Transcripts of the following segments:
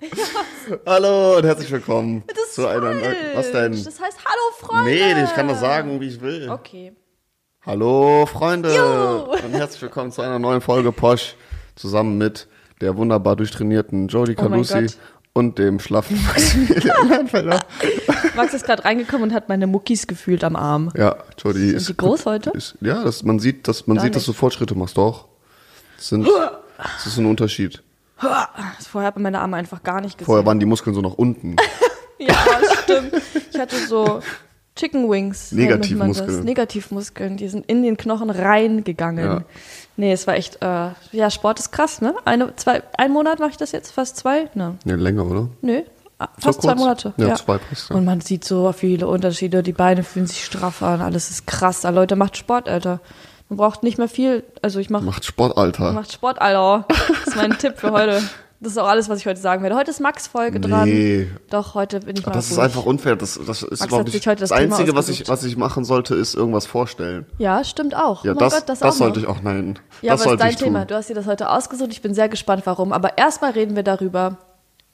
Hallo und herzlich willkommen Das zu einer neuen. Was denn? Das heißt Hallo Freunde. Nee, ich kann das sagen, wie ich will. Okay. Hallo Freunde Jo. und herzlich willkommen zu einer neuen Folge Posch zusammen mit der wunderbar durchtrainierten Jodie Oh Calusi Gott. und dem schlaffen Maximilian. Max ist gerade reingekommen und hat meine Muckis gefühlt am Arm. Ja, Jodie Sind ist die groß heute? Ist, ja, das, man sieht, dass man Gar sieht, dass du. Fortschritte machst, doch. Das, sind, das ist ein Unterschied. Vorher hat man meine Arme einfach gar nicht gesehen. Vorher waren die Muskeln so nach unten. Ja, stimmt. Ich hatte so Chicken Wings. Negativmuskeln. Negativmuskeln. Die sind in den Knochen reingegangen. Ja. Nee, es war echt, äh, ja, Sport ist krass, ne? Eine, zwei, ein Monat mache ich das jetzt, fast zwei? Ne, Nee, länger, oder? nö, ah, So fast zwei? Monate. Ja, zwei passt, ja. Und man sieht so viele Unterschiede. Die Beine fühlen sich straff an, alles ist krass. Ah, Leute, macht Sport, Alter. Man braucht nicht mehr viel. Also ich mache Macht Sport, Alter. Macht Sport, Alter. Das ist mein Tipp für heute. Das ist auch alles, was ich heute sagen werde. Heute ist Max-Folge dran. Nee. Doch, heute bin ich mal Das ist ruhig. einfach unfair. Das, das ist nicht. heute Das, das Einzige, was ich, was ich machen sollte, ist irgendwas vorstellen. Ja, stimmt auch. Ja, Oh das, Gott, das, das, sollte noch. ich auch, nein. Ja, das aber ist dein ich Thema. tun. Du hast dir das heute ausgesucht. Ich bin sehr gespannt, warum. Aber erstmal reden wir darüber,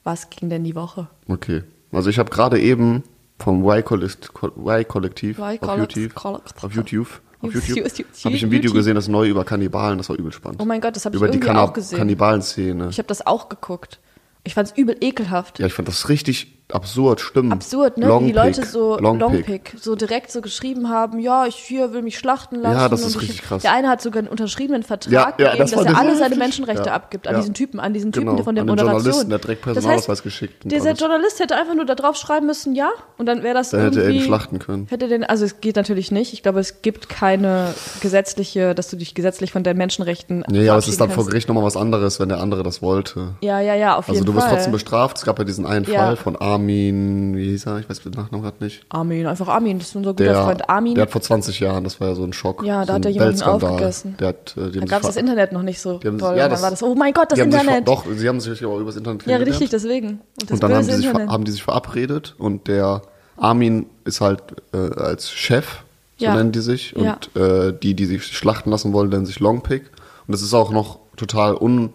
was ging denn die Woche? Okay. Also ich habe gerade eben vom Y-Kollektiv auf YouTube, auf YouTube, auf YouTube- YouTube, habe ich ein Video YouTube. gesehen, das neu über Kannibalen, das war übel spannend. Oh mein Gott, das habe ich über die irgendwie Kanna auch gesehen. Kannibalen-Szene. Ich habe das auch geguckt. Ich fand es übel ekelhaft. Ja, ich fand das richtig absurd, stimmt. Absurd, ne? Long Wie die Leute so Long Long so direkt so geschrieben haben, ja, ich hier will mich schlachten lassen. Ja, das ist und ich, richtig krass. Der eine hat sogar einen unterschriebenen Vertrag Ja, ja, gegeben, das dass er alle seine Menschenrechte abgibt an diesen Typen, an diesen Typen Genau, von der an den Moderation. Journalisten, der direkt Personalausweis das heißt, geschickt Dieser alles. Journalist hätte einfach nur da drauf schreiben müssen, ja, und dann wäre das Dann hätte er ihn irgendwie... schlachten können. Hätte den, also es geht natürlich nicht. Ich glaube, es gibt keine gesetzliche, dass du dich gesetzlich von deinen Menschenrechten Ja, ja, aber es ist dann vor. Gericht nochmal was anderes, wenn der andere das wollte. Ja, ja, ja, auf Also jeden du wirst Fall. trotzdem bestraft. Es gab ja diesen einen. Fall von Armin, wie hieß er? Ich weiß den Nachnamen gerade nicht. Armin, einfach Armin, das ist unser guter Der, Freund Armin. der hat vor 20 Jahren, das war ja so ein Schock. Ja, da so hat er jemanden aufgegessen. Der hat, äh, Da gab es das Internet noch nicht so haben, toll. ja, das, dann war das, oh mein Gott, das Internet. doch, sie haben sich auch über das Internet ja, kennengelernt. richtig, deswegen. Und, das Und dann haben die, sich, haben die sich verabredet und der Armin ist halt äh, als Chef, so Ja. nennen die sich, und Ja. äh, die, die sich schlachten lassen wollen, nennen sich Longpick. Und es ist auch noch total un,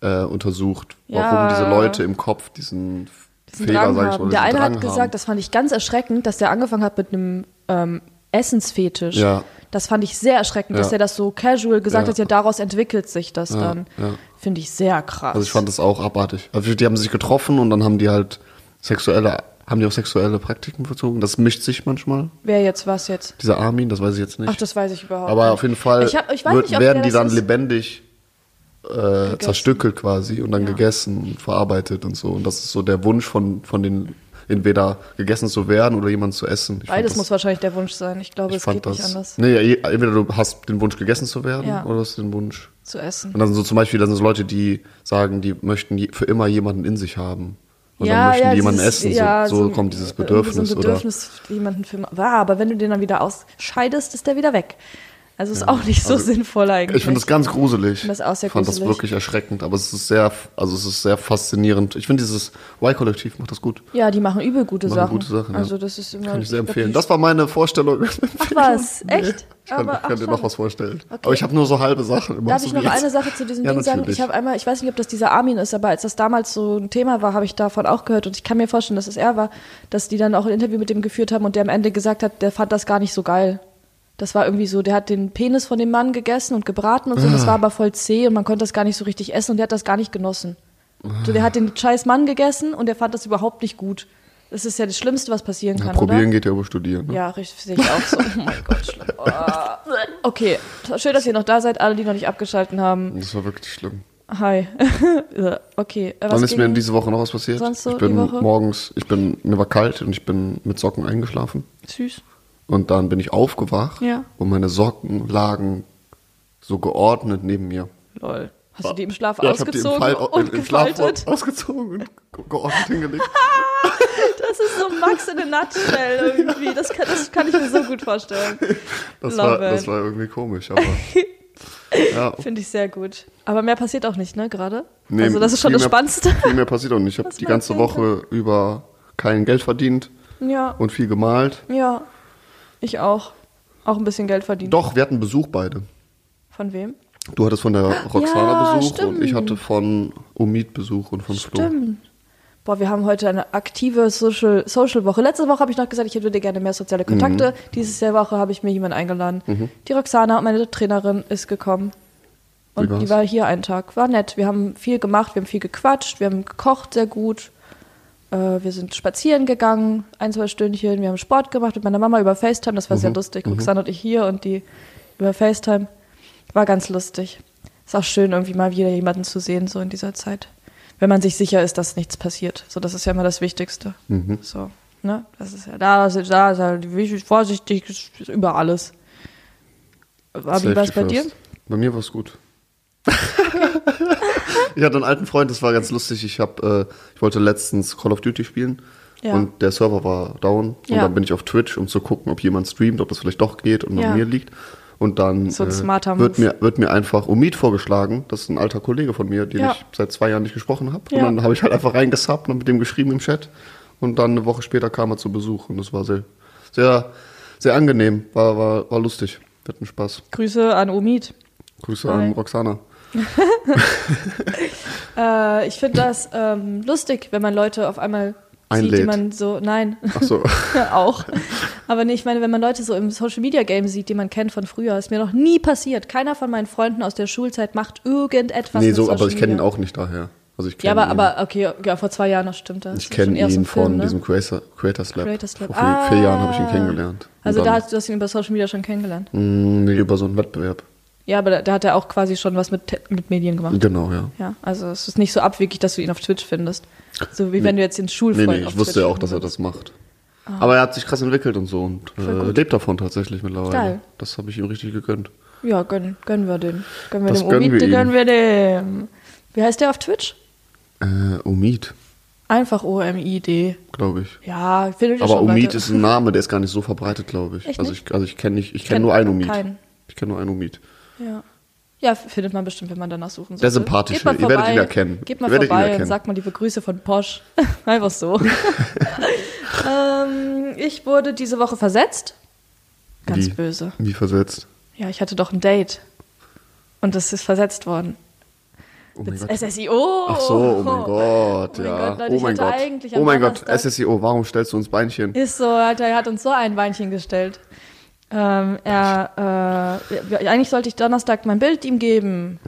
äh, untersucht, warum Ja. diese Leute im Kopf diesen Fehler, sag ich mal, Der eine hat gesagt, haben. das fand ich ganz erschreckend, dass der angefangen hat mit einem ähm, Essensfetisch. Ja. Das fand ich sehr erschreckend, dass Ja. er das so casual gesagt Ja. hat, ja, daraus entwickelt sich das dann. Finde ich sehr krass. Also ich fand das auch abartig. Also die haben sich getroffen und dann haben die halt sexuelle, haben die auch sexuelle Praktiken verzogen. Das mischt sich manchmal. Wer jetzt was jetzt? Dieser Armin, das weiß ich jetzt nicht. Ach, das weiß ich überhaupt Aber nicht. auf jeden Fall Ich, hab, ich weiß wird, nicht, werden die dann lebendig äh, zerstückelt quasi und dann gegessen und verarbeitet und so. Und das ist so der Wunsch von, von den, entweder gegessen zu werden oder jemanden zu essen. Ich Beides das, muss wahrscheinlich der Wunsch sein. Ich glaube, ich es geht nicht das, anders Nee, entweder du hast den Wunsch gegessen zu werden Ja. oder hast den Wunsch. zu essen. Und dann so zum Beispiel, dann sind so Leute, die sagen, die möchten für immer jemanden in sich haben. Und ja, dann möchten ja, die jemanden dieses- essen. ja, so, so kommt dieses Bedürfnis. So ein Bedürfnis, jemanden für war, aber wenn du den dann wieder ausscheidest, ist der wieder weg. Also ist auch nicht so sinnvoll oder eigentlich. ich finde das ganz gruselig. das auch sehr ich fand das gruselig. wirklich erschreckend, aber es ist sehr, also es ist sehr faszinierend. Ich finde dieses Y-Kollektiv macht das gut. ja, die machen übel gute Machen Sachen. gute Sachen, ja. Also das ist immer Kann ich sehr empfehlen. Das war meine Vorstellung. Ach was, echt? Ich kann, Aber, kann ach, dir noch was vorstellen. Aber ich habe nur so halbe Sachen. Immer Darf ich noch jetzt. eine Sache zu diesem Ja, Ding sagen? natürlich. Ich habe einmal, ich weiß nicht, ob das dieser Armin ist, aber als das damals so ein Thema war, habe ich davon auch gehört und ich kann mir vorstellen, dass es er war, dass die dann auch ein Interview mit dem geführt haben und der am Ende gesagt hat, der fand das gar nicht so geil. Das war irgendwie so, der hat den Penis von dem Mann gegessen und gebraten und so, Ah. das war aber voll zäh und man konnte das gar nicht so richtig essen und der hat das gar nicht genossen. So, der hat den scheiß Mann gegessen und der fand das überhaupt nicht gut. Das ist ja das Schlimmste, was passieren Ja, kann, probieren oder? geht ja über studieren. Ne? Ja, richtig, sehe ich auch so. Oh mein Gott, schlimm. Oh. Okay, schön, dass ihr noch da seid, alle, die noch nicht abgeschalten haben. Das war wirklich schlimm. Hi. Ja, okay. äh, was Wann ist mir in diese Woche noch was passiert? sonst so ich bin morgens, ich bin, mir war kalt und ich bin mit Socken eingeschlafen. Süß. Und dann bin ich aufgewacht Ja. und meine Socken lagen so geordnet neben mir. Lol. Hast du die im Schlaf Ja, ich habe die im, ausgezogen Fall, und im, im Schlaf ausgezogen und ge- geordnet hingelegt. Das ist so Max in a nutshell irgendwie. Das kann, das kann ich mir so gut vorstellen. Das war, das war irgendwie komisch, aber ja. Finde ich sehr gut. Aber mehr passiert auch nicht, ne, gerade? Nee, also das ist schon das mehr- Spannendste. Viel mehr passiert auch nicht. Ich habe die ganze Woche über kein Geld verdient Ja, und viel gemalt. ja. Ich auch. Auch ein bisschen Geld verdient. Doch, wir hatten Besuch beide. Von wem? Du hattest von der Roxana Ja, Besuch und ich stimmt. hatte von Omid Besuch und von Flo. Stimmt. Boah, wir haben heute eine aktive Social, Social Woche. Letzte Woche habe ich noch gesagt, ich würde gerne mehr soziale Kontakte. Mhm. Diese Jahr Woche habe ich mir jemanden eingeladen. Die Roxana, meine Trainerin, ist gekommen. Und die war hier einen Tag. War nett. Wir haben viel gemacht, wir haben viel gequatscht, wir haben gekocht sehr gut. Äh, wir sind spazieren gegangen, ein, zwei Stündchen. Wir haben Sport gemacht mit meiner Mama über FaceTime. Das war sehr lustig. Roxana und ich hier und die über FaceTime. War ganz lustig. Ist auch schön, irgendwie mal wieder jemanden zu sehen, so in dieser Zeit. Wenn man sich sicher ist, dass nichts passiert. So, das ist ja immer das Wichtigste. So, ne? Das ist ja, da, ist- da ist halt wichtig, vorsichtig ist über alles. Aber wie war es bei Safety dir? first. Bei mir war es gut. ich hatte einen alten Freund, das war ganz lustig. Ich hab, äh, ich wollte letztens Call of Duty spielen Ja. und der Server war down und Ja. dann bin ich auf Twitch, um zu gucken, ob jemand streamt, ob das vielleicht doch geht und Ja. an mir liegt. Und dann So äh, wird, mir, wird mir einfach Umid vorgeschlagen. Das ist ein alter Kollege von mir, den Ja. ich seit zwei Jahren nicht gesprochen habe. Und dann habe ich halt einfach reingesubbt und mit dem geschrieben im Chat. Und dann eine Woche später kam er zu Besuch und das war sehr, sehr, sehr angenehm. War, war, war lustig. Wir hatten Spaß. Grüße an Omid. Grüße Hi. an Roxana. Äh, ich finde das ähm, lustig, wenn man Leute auf einmal sieht, die Einlädt. man so, nein, Ach so. auch. Aber nee, ich meine, wenn man Leute so im Social Media Game sieht, die man kennt von früher, ist mir noch nie passiert. Keiner von meinen Freunden aus der Schulzeit macht irgendetwas. nee, so, aber ich kenne ihn auch nicht daher. Also ich Ja, aber, ihn, aber okay, ja, vor zwei Jahren, das stimmt. Das ich kenne ihn Film, von ne? diesem Creator, Creators Lab. Creators Lab. Vor vier, vier Jahren habe ich ihn Ah. kennengelernt. Also da hast du hast ihn über Social Media schon kennengelernt. mh, nee, über so einen Wettbewerb. Ja, aber da, da hat er auch quasi schon was mit, mit Medien gemacht. Genau, ja. Ja, also es ist nicht so abwegig, dass du ihn auf Twitch findest. So wie wenn du jetzt den Nee, Schulfreund nee, auf ich wusste Twitch ja auch, dass er das macht. Aber er hat sich krass entwickelt und so und äh, lebt davon tatsächlich mittlerweile. Geil. Das habe ich ihm richtig gegönnt. Ja, gönnen, gönnen wir den. Gönnen wir Das dem gönnen Omid, wir gönnen wir dem. Wie heißt der auf Twitch? Äh, Umid, Einfach O-M-I-D. glaube ich. Ja, findet ihr Aber schon Umid weiter. ist ein Name, der ist gar nicht so verbreitet, glaube ich. Echt also nicht? ich, also ich kenne nicht, ich Kenn kenne nur einen Umid. keinen. Ich kenne nur einen Umid. Ja. Ja, findet man bestimmt, wenn man danach suchen Der sollte. sympathische. Ihr werdet ihn vorbei, ja kennen. Geht mal vorbei und sagt mal liebe Grüße von Posch. Einfach so. ähm, ich wurde diese Woche versetzt. Ganz Wie? böse. Wie versetzt. Ja, ich hatte doch ein Date. Und das ist versetzt worden. Oh mein Gott. SSIO. Ach so, oh mein Gott, Oh mein ja. Gott, Leute, oh ich mein Gott. Oh mein Gott, SSIO, warum stellst du uns Beinchen? Ist so, Alter, er hat uns so ein Beinchen gestellt. Ähm, er, äh, ja, eigentlich sollte ich Donnerstag mein Bild ihm geben.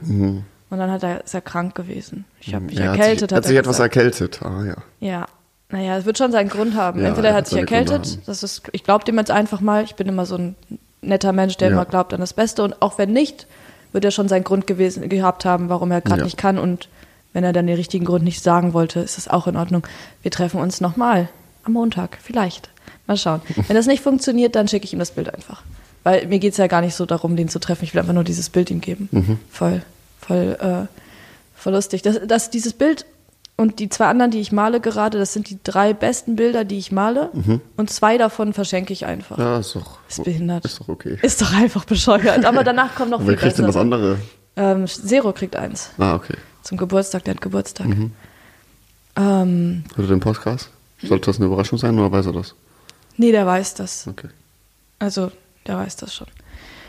Und dann hat er, ist er krank gewesen. Ich habe mich Mhm. Er hat erkältet. sich, hat er sich etwas gesagt. erkältet. Ah ja. Ja. Naja, es wird schon seinen Grund haben. Ja, Entweder er hat hat sich erkältet, das ist, ich glaube dem jetzt einfach mal, ich bin immer so ein netter Mensch, der Ja. immer glaubt an das Beste. Und auch wenn nicht, wird er schon seinen Grund gewesen, gehabt haben, warum er gerade Ja. nicht kann. Und wenn er dann den richtigen Grund nicht sagen wollte, ist das auch in Ordnung. Wir treffen uns nochmal am Montag, vielleicht. Mal schauen. Wenn das nicht funktioniert, dann schicke ich ihm das Bild einfach. Weil mir geht es ja gar nicht so darum, den zu treffen. Ich will einfach nur dieses Bild ihm geben. Mhm. Voll, voll, äh, voll lustig. Das, das, dieses Bild und die zwei anderen, die ich male gerade, das sind die drei besten Bilder, die ich male. Und zwei davon verschenke ich einfach. Mhm. Ja, ist doch. Ist behindert. Ist doch okay. Ist doch einfach bescheuert. Aber danach kommt noch viel wer kriegt denn das andere? Ähm, Zero kriegt eins. Ah, okay. Zum Geburtstag, der hat Geburtstag. Mhm. Ähm, Hört er den Podcast? Sollte das eine Überraschung sein oder weiß er das? Nee, der weiß das. Okay. Also, der weiß das schon.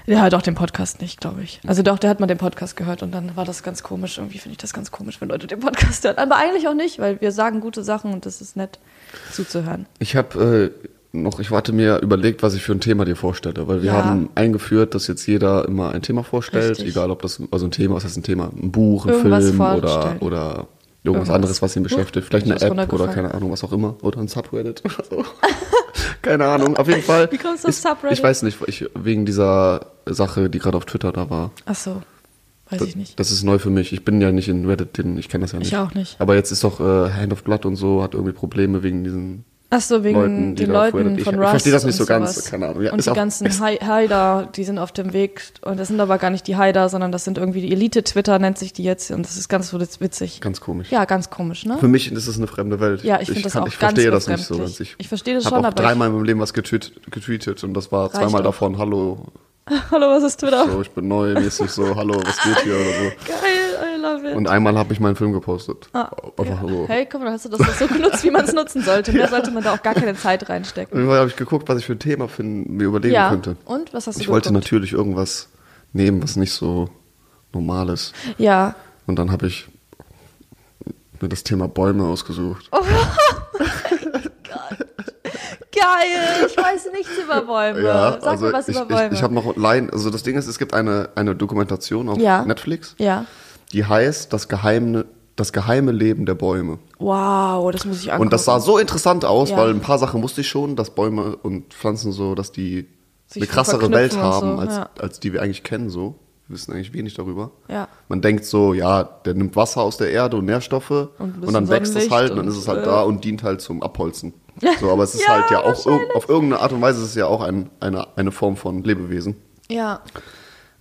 Der hört auch den Podcast nicht, glaube ich. Also doch, der hat mal den Podcast gehört und dann war das ganz komisch. Irgendwie finde ich das ganz komisch, wenn Leute den Podcast hören. Aber eigentlich auch nicht, weil wir sagen gute Sachen und das ist nett zuzuhören. Ich habe äh, noch, ich warte mir überlegt, was ich für ein Thema dir vorstelle, weil wir Ja. haben eingeführt, dass jetzt jeder immer ein Thema vorstellt, Richtig. egal ob das, also ein Thema, was heißt ein Thema, ein Buch, ein Irgendwas Film oder, oder irgendwas Irgendwas. anderes, was ihn beschäftigt. Vielleicht eine App oder keine Ahnung, was auch immer. Oder ein Subreddit oder so. keine Ahnung, auf jeden Fall. Wie kommst du auf Subreddit? Ich weiß nicht, ich, wegen dieser Sache, die gerade auf Twitter da war. Ach so, weiß Das, ich nicht. das ist neu für mich. Ich bin ja nicht in Reddit, ich kenne das ja nicht. Ich auch nicht. Aber jetzt ist doch äh, Hand of Blood und so, hat irgendwie Probleme wegen diesen Ach so, wegen Leuten, die den Leuten ich- von ich Rust verstehe das nicht so ganz, sowas. keine Ahnung. Ja, und die ganzen Haider, die sind auf dem Weg. Und das sind aber gar nicht die Haider, sondern das sind irgendwie die Elite-Twitter, nennt sich die jetzt. Und das ist ganz so witzig. Ganz komisch. Ja, ganz komisch, ne? Für mich ist es eine fremde Welt. Ja, ich finde das kann- auch Ich ganz verstehe das nicht so ganz. Ich verstehe das schon, auch aber dreimal in meinem Leben was getweet, getweetet und das war zweimal davon Hallo, Hallo, was ist Twitter? so, ich bin neu, mäßig so Hallo, was geht hier oder Geil, It. Und einmal habe ich meinen Film gepostet. Ah, Einfach ja. so. Hey, guck mal, hast du das so genutzt, wie man es nutzen sollte. Mehr sollte man da auch gar keine Zeit reinstecken. Irgendwann habe ich geguckt, was ich für ein Thema finden, mir überlegen Ja, könnte. und was hast du Ich wollte geguckt? natürlich irgendwas nehmen, was nicht so normal ist. Ja, Und dann habe ich mir das Thema Bäume ausgesucht. Oh. Geil, ich weiß nichts über Bäume. ja, Sag also mir was ich, über Bäume. ich, ich habe noch Laien, also das Ding ist, es gibt eine, eine Dokumentation auf Ja. Netflix, ja. Die heißt das geheime, das geheime Leben der Bäume. Wow, das muss ich angucken. Und das sah so interessant aus, Ja. weil ein paar Sachen wusste ich schon, dass Bäume und Pflanzen so, dass die Sich eine krassere Welt und haben, so, als, ja. als die wir eigentlich kennen so. Wir wissen eigentlich wenig darüber. Ja. Man denkt so, ja, der nimmt Wasser aus der Erde und Nährstoffe und, bisschen dann wächst es halt und dann und, ist es halt äh, da und dient halt zum Abholzen. So, aber es ist Ja, halt ja auch auf irgendeine Art und Weise ist es ja auch ein, eine, eine Form von Lebewesen. Ja.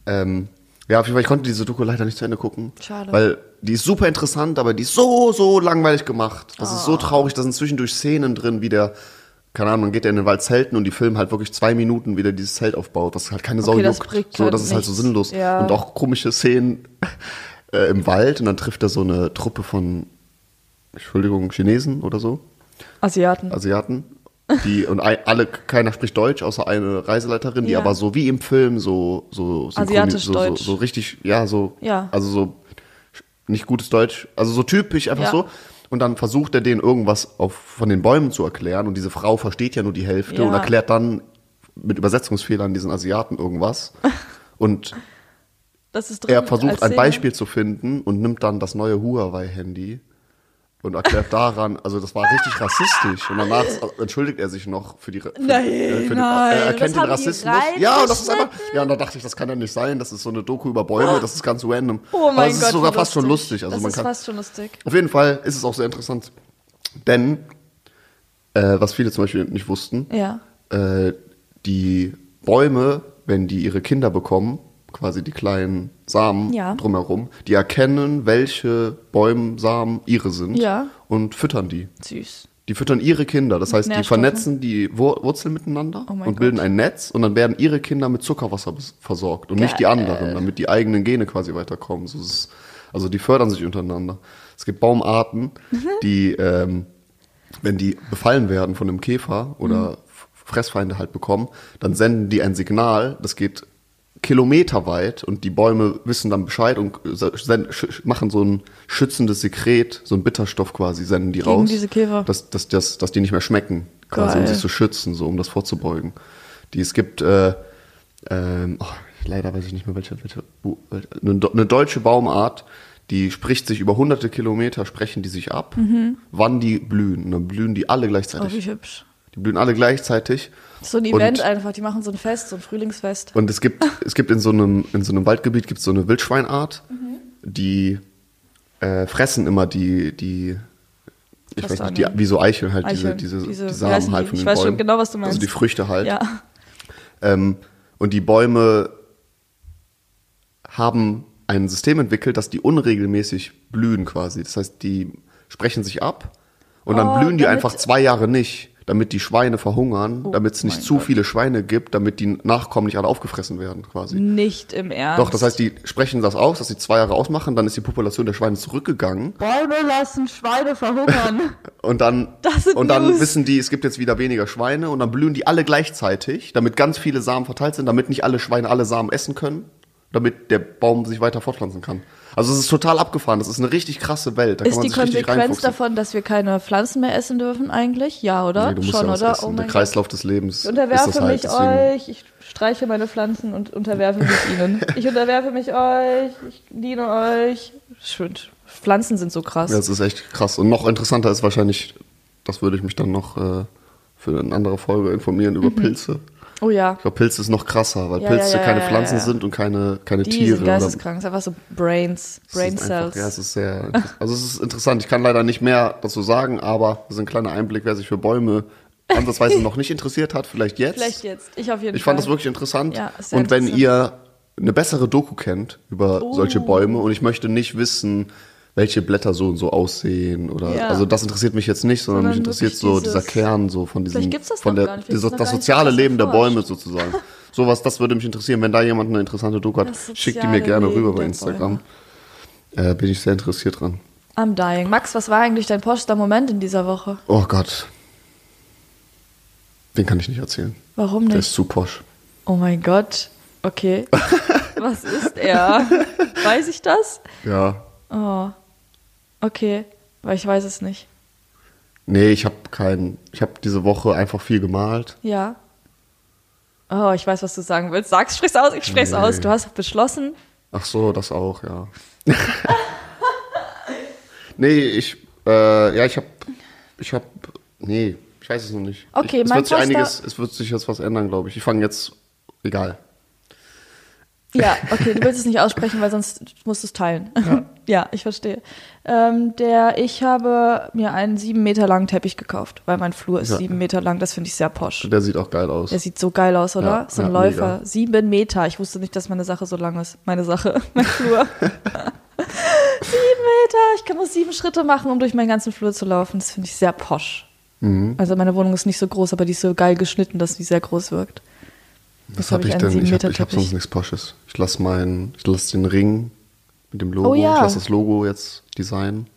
Ähm, ja, auf jeden Fall, ich konnte diese Doku leider nicht zu Ende gucken. Schade. Weil die ist super interessant, aber die ist so, so langweilig gemacht. Das ist Oh. so traurig, da sind zwischendurch Szenen drin, wie der, keine Ahnung, man geht ja in den Wald zelten und die filmen halt wirklich zwei Minuten, wie der dieses Zelt aufbaut, was halt keine Sau Okay, das juckt. bringt So, halt das ist halt so sinnlos. Ja. Und auch komische Szenen äh, im Wald und dann trifft er so eine Truppe von, Entschuldigung, Chinesen oder so. Asiaten. Asiaten. Die, und ein, alle, keiner spricht Deutsch, außer eine Reiseleiterin, die Ja. aber so wie im Film so, so, Asiatisch so, so, so richtig, ja, so, Ja. also so, nicht gutes Deutsch, also so typisch, einfach Ja. so. Und dann versucht er denen irgendwas auf, von den Bäumen zu erklären und diese Frau versteht ja nur die Hälfte und erklärt dann mit Übersetzungsfehlern diesen Asiaten irgendwas. Und Das ist drin er versucht ein. Beispiel zu finden und nimmt dann das neue Huawei-Handy und erklärt daran, also das war richtig rassistisch. Und danach entschuldigt er sich noch für die. Für, Nein, äh, für den, nein, er das erkennt den Rassismus. Ja, und das ist einfach. Ja, und da dachte ich, das kann ja nicht sein. Das ist so eine Doku über Bäume. Das ist ganz random. Oh mein Aber es Gott. ist sogar fast schon lustig. Also das man ist kann. fast schon lustig. Auf jeden Fall ist es auch sehr interessant, denn äh, was viele zum Beispiel nicht wussten, Ja. äh, die Bäume, wenn die ihre Kinder bekommen, quasi die kleinen Samen Ja. drumherum, die erkennen, welche Bäumsamen ihre sind Ja. und füttern die. Süß. Die füttern ihre Kinder, das heißt, die vernetzen die Wur Wurzeln miteinander Oh und bilden Gott. ein Netz und dann werden ihre Kinder mit Zuckerwasser versorgt und nicht die Geil. anderen, damit die eigenen Gene quasi weiterkommen. So ist also die fördern sich untereinander. Es gibt Baumarten, Mhm. die, ähm, wenn die befallen werden von einem Käfer oder Mhm. Fressfeinde halt bekommen, dann senden die ein Signal, das geht kilometerweit und die Bäume wissen dann Bescheid und machen so ein schützendes Sekret, so ein Bitterstoff quasi, senden die Gegen raus. diese Käfer. Dass, dass, dass, dass die nicht mehr schmecken, quasi, um Geil. sich zu schützen, so um das vorzubeugen. Die, es gibt, äh, ähm, oh, leider weiß ich nicht mehr, welche, welche, eine, eine deutsche Baumart, die spricht sich über hunderte Kilometer, sprechen die sich ab, wann die blühen. Und dann blühen die alle Mhm. Oh, gleichzeitig. wie hübsch. die blühen alle gleichzeitig. So ein Und- Event einfach. Die machen so ein Fest, so ein Frühlingsfest. Und es gibt, es gibt in so einem, in so einem Waldgebiet gibt so eine Wildschweinart, die äh, fressen immer die, die, ich weiß nicht, die, wie so Eicheln halt, Eicheln. diese, diese, Diese- die Samen halt von Ich den weiß schon Bäumen. genau, was du Also meinst. die Früchte halt. Ja. Ähm, und die Bäume haben ein System entwickelt, dass die unregelmäßig blühen quasi. Das heißt, die sprechen sich ab und dann Oh, blühen die einfach zwei Jahre nicht, damit die Schweine verhungern, Oh damit es nicht zu Gott. viele Schweine gibt, damit die Nachkommen nicht alle aufgefressen werden quasi. Nicht im Ernst. Doch, das heißt, die sprechen das aus, dass sie zwei Jahre ausmachen, dann ist die Population der Schweine zurückgegangen Bäume lassen Schweine verhungern. und dann, und dann News. wissen die, es gibt jetzt wieder weniger Schweine und dann blühen die alle gleichzeitig, damit ganz viele Samen verteilt sind, damit nicht alle Schweine alle Samen essen können, damit der Baum sich weiter fortpflanzen kann. Also es ist total abgefahren, das ist eine richtig krasse Welt. Da ist die Konsequenz davon, dass wir keine Pflanzen mehr essen dürfen eigentlich? Ja, oder? Nee, du musst Schon, ja oder? essen. Oh der mein Gott. Kreislauf des Lebens Ich unterwerfe ist das halt. mich deswegen- euch, ich streiche meine Pflanzen und unterwerfe mich ihnen. Ich unterwerfe mich euch, ich diene euch. Schön. Pflanzen sind so krass. Ja, das ist echt krass. Und noch interessanter ist wahrscheinlich, das würde ich mich dann noch äh, für eine andere Folge informieren über Pilze. Oh ja. Ich glaube, Pilze ist noch krasser, weil Ja, Pilze ja, keine Pflanzen sind und keine, keine Die Tiere. sind geisteskrank. Es ist einfach so Brains, Brain ist einfach- Cells. Ja, es ist sehr, also es ist interessant. Ich kann leider nicht mehr dazu sagen, aber das ist ein kleiner Einblick, wer sich für Bäume ansatzweise noch nicht interessiert hat, vielleicht jetzt. Vielleicht jetzt. Ich auf jeden Ich Fall. fand das wirklich interessant. Ja, sehr und wenn interessant. ihr eine bessere Doku kennt über Oh. solche Bäume und ich möchte nicht wissen, welche Blätter so und so aussehen oder Ja. also das interessiert mich jetzt nicht, sondern, Sondern mich interessiert so dieses- dieser Kern so von diesem das von der das nicht soziale so Leben der. Bäume sozusagen. Sowas, das würde mich interessieren, wenn da jemand eine interessante Doku hat, Das schickt die mir gerne Leben rüber bei der Instagram. Äh, bin ich sehr interessiert dran. I'm dying. Max, was war eigentlich dein poster Moment in dieser Woche? Oh Gott. Den kann ich nicht erzählen. Warum Der nicht? ist zu posch. Oh mein Gott. Okay. Was ist er? Weiß ich das? Ja. Oh. Okay. Weil ich weiß es nicht. Nee, ich habe keinen. Ich habe diese Woche einfach viel gemalt. Ja. Oh, ich weiß, was du sagen willst. Sag's, sprich's aus, ich sprich's Nee. aus. Du hast beschlossen. Ach so, das auch, ja. nee, ich, äh, ja, ich habe, ich habe, nee, ich weiß es noch nicht. Okay, ich, es mein wird sich Poster- einiges, es wird sich jetzt was ändern, glaube ich. Ich fange jetzt, egal. Ja, okay, du willst es nicht aussprechen, weil sonst musst du es teilen. Ja, ich verstehe. Ähm, der, ich habe mir einen sieben Meter langen Teppich gekauft, weil mein Flur ist Ja. sieben Meter lang. Das finde ich sehr posch. Der sieht auch geil aus. Der sieht so geil aus, oder? Ja, so ein ja, Läufer. mega. Sieben Meter. Ich wusste nicht, dass meine Sache so lang ist. Meine Sache, mein Flur. sieben Meter. Ich kann nur sieben Schritte machen, um durch meinen ganzen Flur zu laufen. Das finde ich sehr posch. Mhm. Also meine Wohnung ist nicht so groß, aber die ist so geil geschnitten, dass sie sehr groß wirkt. Was hab habe ich einen denn? Ich habe ich hab sonst nichts Posches. Ich lasse mein, ich lasse den Ring mit dem Logo. Oh ja. Ich lasse das Logo jetzt designen.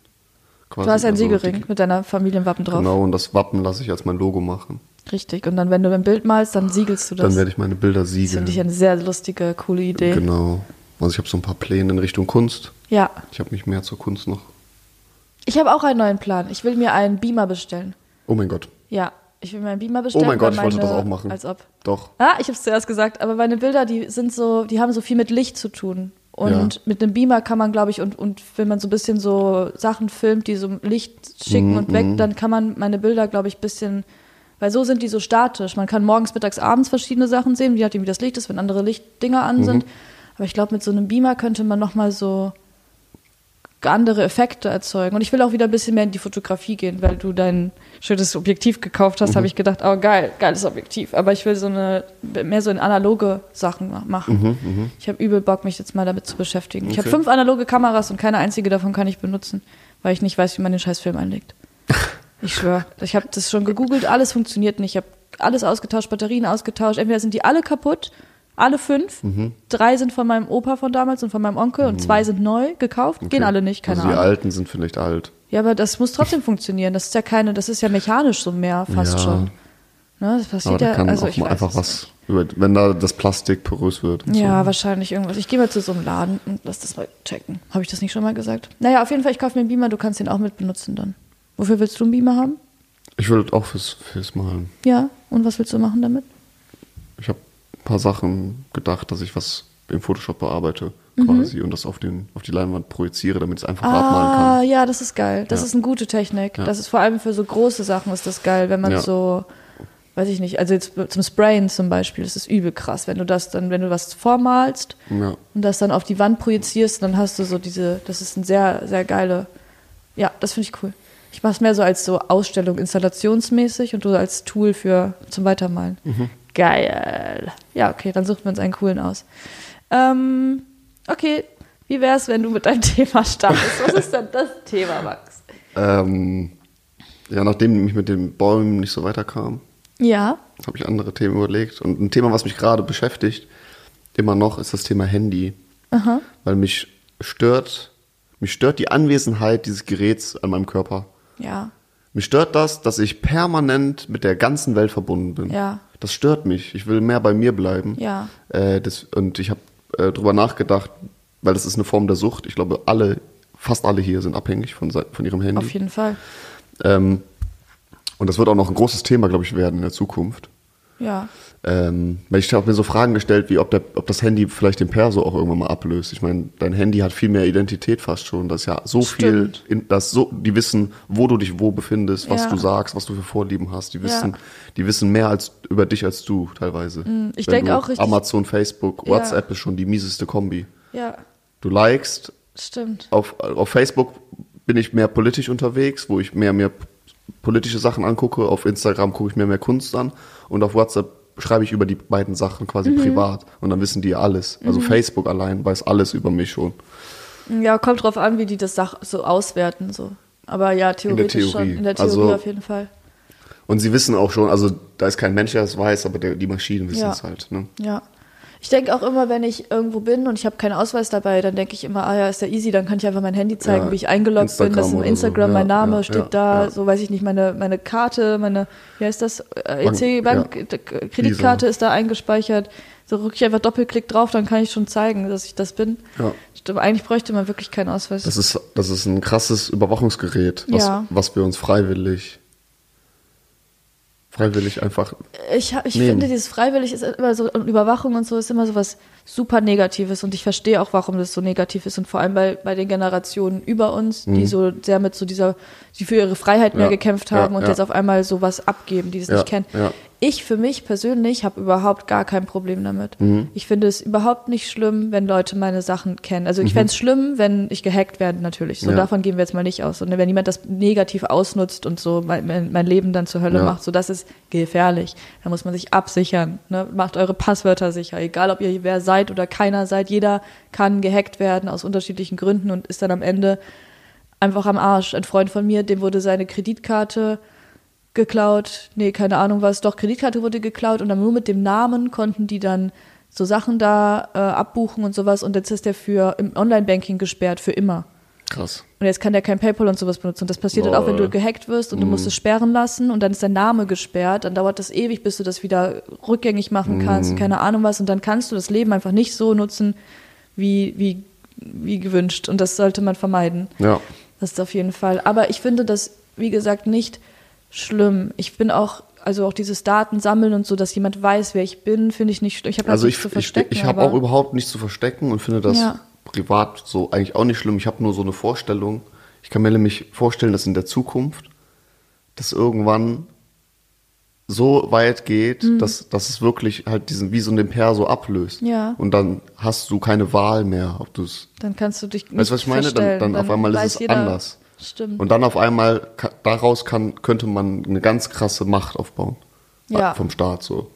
Quasi. Du hast einen Also Siegelring mit deiner Familienwappen drauf. Genau, und das Wappen lasse ich als mein Logo machen. Richtig. Und dann, wenn du ein Bild malst, dann siegelst du das. Dann werde ich meine Bilder das finde siegeln. ich eine sehr lustige, coole Idee. Genau. Also ich habe so ein paar Pläne in Richtung Kunst. Ja. Ich habe mich mehr zur Kunst noch. Ich habe auch einen neuen Plan. Ich will mir einen Beamer bestellen. Oh mein Gott. Ja, ich will mir einen Beamer bestellen. Oh mein Gott, weil ich wollte meine- das auch machen. Als ob. Doch. Ah, ich habe es zuerst gesagt, aber meine Bilder, die sind so, die haben so viel mit Licht zu tun. Und Ja. mit einem Beamer kann man, glaube ich, und, und wenn man so ein bisschen so Sachen filmt, die so Licht schicken Mhm, und weg, mhm. dann kann man meine Bilder, glaube ich, ein bisschen, weil so sind die so statisch. Man kann morgens, mittags, abends verschiedene Sachen sehen, je nachdem, wie das Licht ist, wenn andere Lichtdinger an Mhm. sind. Aber ich glaube, mit so einem Beamer könnte man nochmal so andere Effekte erzeugen. Und ich will auch wieder ein bisschen mehr in die Fotografie gehen, weil du dein schönes Objektiv gekauft hast, habe ich gedacht, oh geil, geiles Objektiv. Aber ich will so eine, mehr so in analoge Sachen ma- machen. Ich habe übel Bock, mich jetzt mal damit zu beschäftigen. Ich habe Okay. fünf analoge Kameras und keine einzige davon kann ich benutzen, weil ich nicht weiß, wie man den scheiß Film einlegt. Ich schwöre. Ich habe das schon gegoogelt, alles funktioniert nicht. Ich habe alles ausgetauscht, Batterien ausgetauscht. Entweder sind die alle kaputt, alle fünf. Mhm. Drei sind von meinem Opa von damals und von meinem Onkel und zwei sind neu gekauft. Gehen Okay. alle nicht, keine also die Ahnung. alten sind vielleicht alt. Ja, aber das muss trotzdem funktionieren. Das ist ja keine, das ist ja mechanisch so mehr fast Ja. schon. Ne, das Aber passiert da ja, kann also auch ich mal einfach was, über, wenn da das Plastik porös wird. Ja, so. wahrscheinlich irgendwas. Ich gehe mal zu so einem Laden und lass das mal checken. Habe ich das nicht schon mal gesagt? Naja, auf jeden Fall, ich kaufe mir einen Beamer, du kannst den auch mit benutzen dann. Wofür willst du einen Beamer haben? Ich will auch fürs, fürs Malen. Ja, und was willst du machen damit? Ich habe paar Sachen gedacht, dass ich was im Photoshop bearbeite Mhm. quasi und das auf, den, auf die Leinwand projiziere, damit es einfach abmalen kann. Ah, ja, das ist geil. Das Ja. ist eine gute Technik. Ja. Das ist vor allem für so große Sachen ist das geil, wenn man Ja. so, weiß ich nicht, also jetzt zum Sprayen zum Beispiel, das ist übel krass, wenn du das dann, wenn du was vormalst und das dann auf die Wand projizierst, dann hast du so diese, das ist ein sehr, sehr geile, ja, das finde ich cool. Ich mache es mehr so als so Ausstellung, installationsmäßig und du als Tool für zum Weitermalen. Geil. Ja, okay, dann suchen wir uns einen coolen aus. Ähm, okay, wie wär's, wenn du mit deinem Thema startest? Was ist denn das Thema, Max? Ähm, ja, nachdem ich mit den Bäumen nicht so weiterkam, Ja, habe ich andere Themen überlegt. Und ein Thema, was mich gerade beschäftigt, immer noch, ist das Thema Handy. aha, Weil mich stört, mich stört die Anwesenheit dieses Geräts an meinem Körper. ja, Mich stört das, dass ich permanent mit der ganzen Welt verbunden bin. Ja. Das stört mich. Ich will mehr bei mir bleiben. Ja. Äh, das, und ich habe äh, drüber nachgedacht, weil das ist eine Form der Sucht. Ich glaube, alle, fast alle hier sind abhängig von, von ihrem Handy. auf jeden Fall. Ähm, und das wird auch noch ein großes Thema, glaube ich, werden in der Zukunft. Ja, Ähm, weil ich habe mir so Fragen gestellt, wie ob, der, ob das Handy vielleicht den Perso auch irgendwann mal ablöst. Ich meine, dein Handy hat viel mehr Identität fast schon. Das ist ja so Stimmt. viel, in, das so, die wissen, wo du dich wo befindest, was Ja. du sagst, was du für Vorlieben hast. Die wissen, Ja. die wissen mehr als über dich als du teilweise. Mm, ich Wenn denk du auch richtig- Amazon, Facebook, Ja. WhatsApp ist schon die mieseste Kombi. ja, Du likest stimmt. auf, auf Facebook bin ich mehr politisch unterwegs, wo ich mehr mehr politische Sachen angucke. Auf Instagram gucke ich mir mehr Kunst an und auf WhatsApp schreibe ich über die beiden Sachen quasi Mhm. privat und dann wissen die alles. Also Facebook allein weiß alles über mich schon. Ja, kommt drauf an, wie die das so auswerten, so. Aber ja, theoretisch schon. Theorie. In der Theorie Also- auf jeden Fall. Und sie wissen auch schon, also da ist kein Mensch, der das weiß, aber der, die Maschinen wissen Ja. es halt. Ne? Ja. Ich denke auch immer, wenn ich irgendwo bin und ich habe keinen Ausweis dabei, dann denke ich immer, ah ja, ist ja easy, dann kann ich einfach mein Handy zeigen, Ja, wie ich eingeloggt bin, Instagram dass im oder so. Instagram mein Name ja, steht da, so weiß ich nicht, meine, meine Karte, meine, wie heißt das, äh, EC, Bank, Bank, äh, Kreditkarte ist da eingespeichert. So drücke ich einfach Doppelklick drauf, dann kann ich schon zeigen, dass ich das bin. Ja. Stimmt, eigentlich bräuchte man wirklich keinen Ausweis. Das ist, das ist ein krasses Überwachungsgerät, was, was wir uns freiwillig, freiwillig einfach, Ich, ich nehmen. finde, dieses freiwillig ist immer so, und Überwachung und so ist immer so was super Negatives und ich verstehe auch, warum das so negativ ist und vor allem bei, bei den Generationen über uns, die so sehr mit so dieser, die für ihre Freiheit mehr Mhm. Ja, gekämpft ja, haben und ja. jetzt auf einmal so was abgeben, die das Ja, nicht kennen. Ich für mich persönlich habe überhaupt gar kein Problem damit. Mhm. Ich finde es überhaupt nicht schlimm, wenn Leute meine Sachen kennen. Also ich Mhm. fände es schlimm, wenn ich gehackt werde, natürlich. So Ja. davon gehen wir jetzt mal nicht aus. Und wenn jemand das negativ ausnutzt und so mein, mein mein Leben dann zur Hölle Ja. macht, so das ist gefährlich. Da muss man sich absichern. Ne? Macht eure Passwörter sicher. Egal, ob ihr wer seid oder keiner seid. Jeder kann gehackt werden aus unterschiedlichen Gründen und ist dann am Ende einfach am Arsch. Ein Freund von mir, dem wurde seine Kreditkarte geklaut. Nee, keine Ahnung was. Doch, Kreditkarte wurde geklaut und dann nur mit dem Namen konnten die dann so Sachen da äh, abbuchen und sowas. Und jetzt ist der für im Online-Banking gesperrt für immer. krass. Und jetzt kann der kein PayPal und sowas benutzen. Und das passiert halt auch, wenn du gehackt wirst und du musst es sperren lassen und dann ist dein Name gesperrt. Dann dauert das ewig, bis du das wieder rückgängig machen kannst, keine Ahnung was. Und dann kannst du das Leben einfach nicht so nutzen, wie, wie, wie gewünscht. Und das sollte man vermeiden. Ja, Das ist auf jeden Fall. Aber ich finde das, wie gesagt, nicht schlimm. Ich bin auch, also auch dieses Datensammeln und so, dass jemand weiß, wer ich bin, finde ich nicht schlimm. Ich habe also halt ich, nichts zu ich, verstecken. ich habe aber- auch überhaupt nichts zu verstecken und finde das Ja. privat so eigentlich auch nicht schlimm. Ich habe nur so eine Vorstellung. Ich kann mir nämlich vorstellen, dass in der Zukunft das irgendwann so weit geht, dass, dass es wirklich halt diesen, wie so ein Imper so ablöst. Mhm. Ja. Und dann hast du keine Wahl mehr, ob du es Dann kannst du dich nicht Weißt du, was ich meine? Dann, verstellen. dann, auf einmal ist es jeder- anders. Stimmt. Und dann auf einmal, daraus kann, könnte man eine ganz krasse Macht aufbauen. Ja. Äh, Vom Staat so.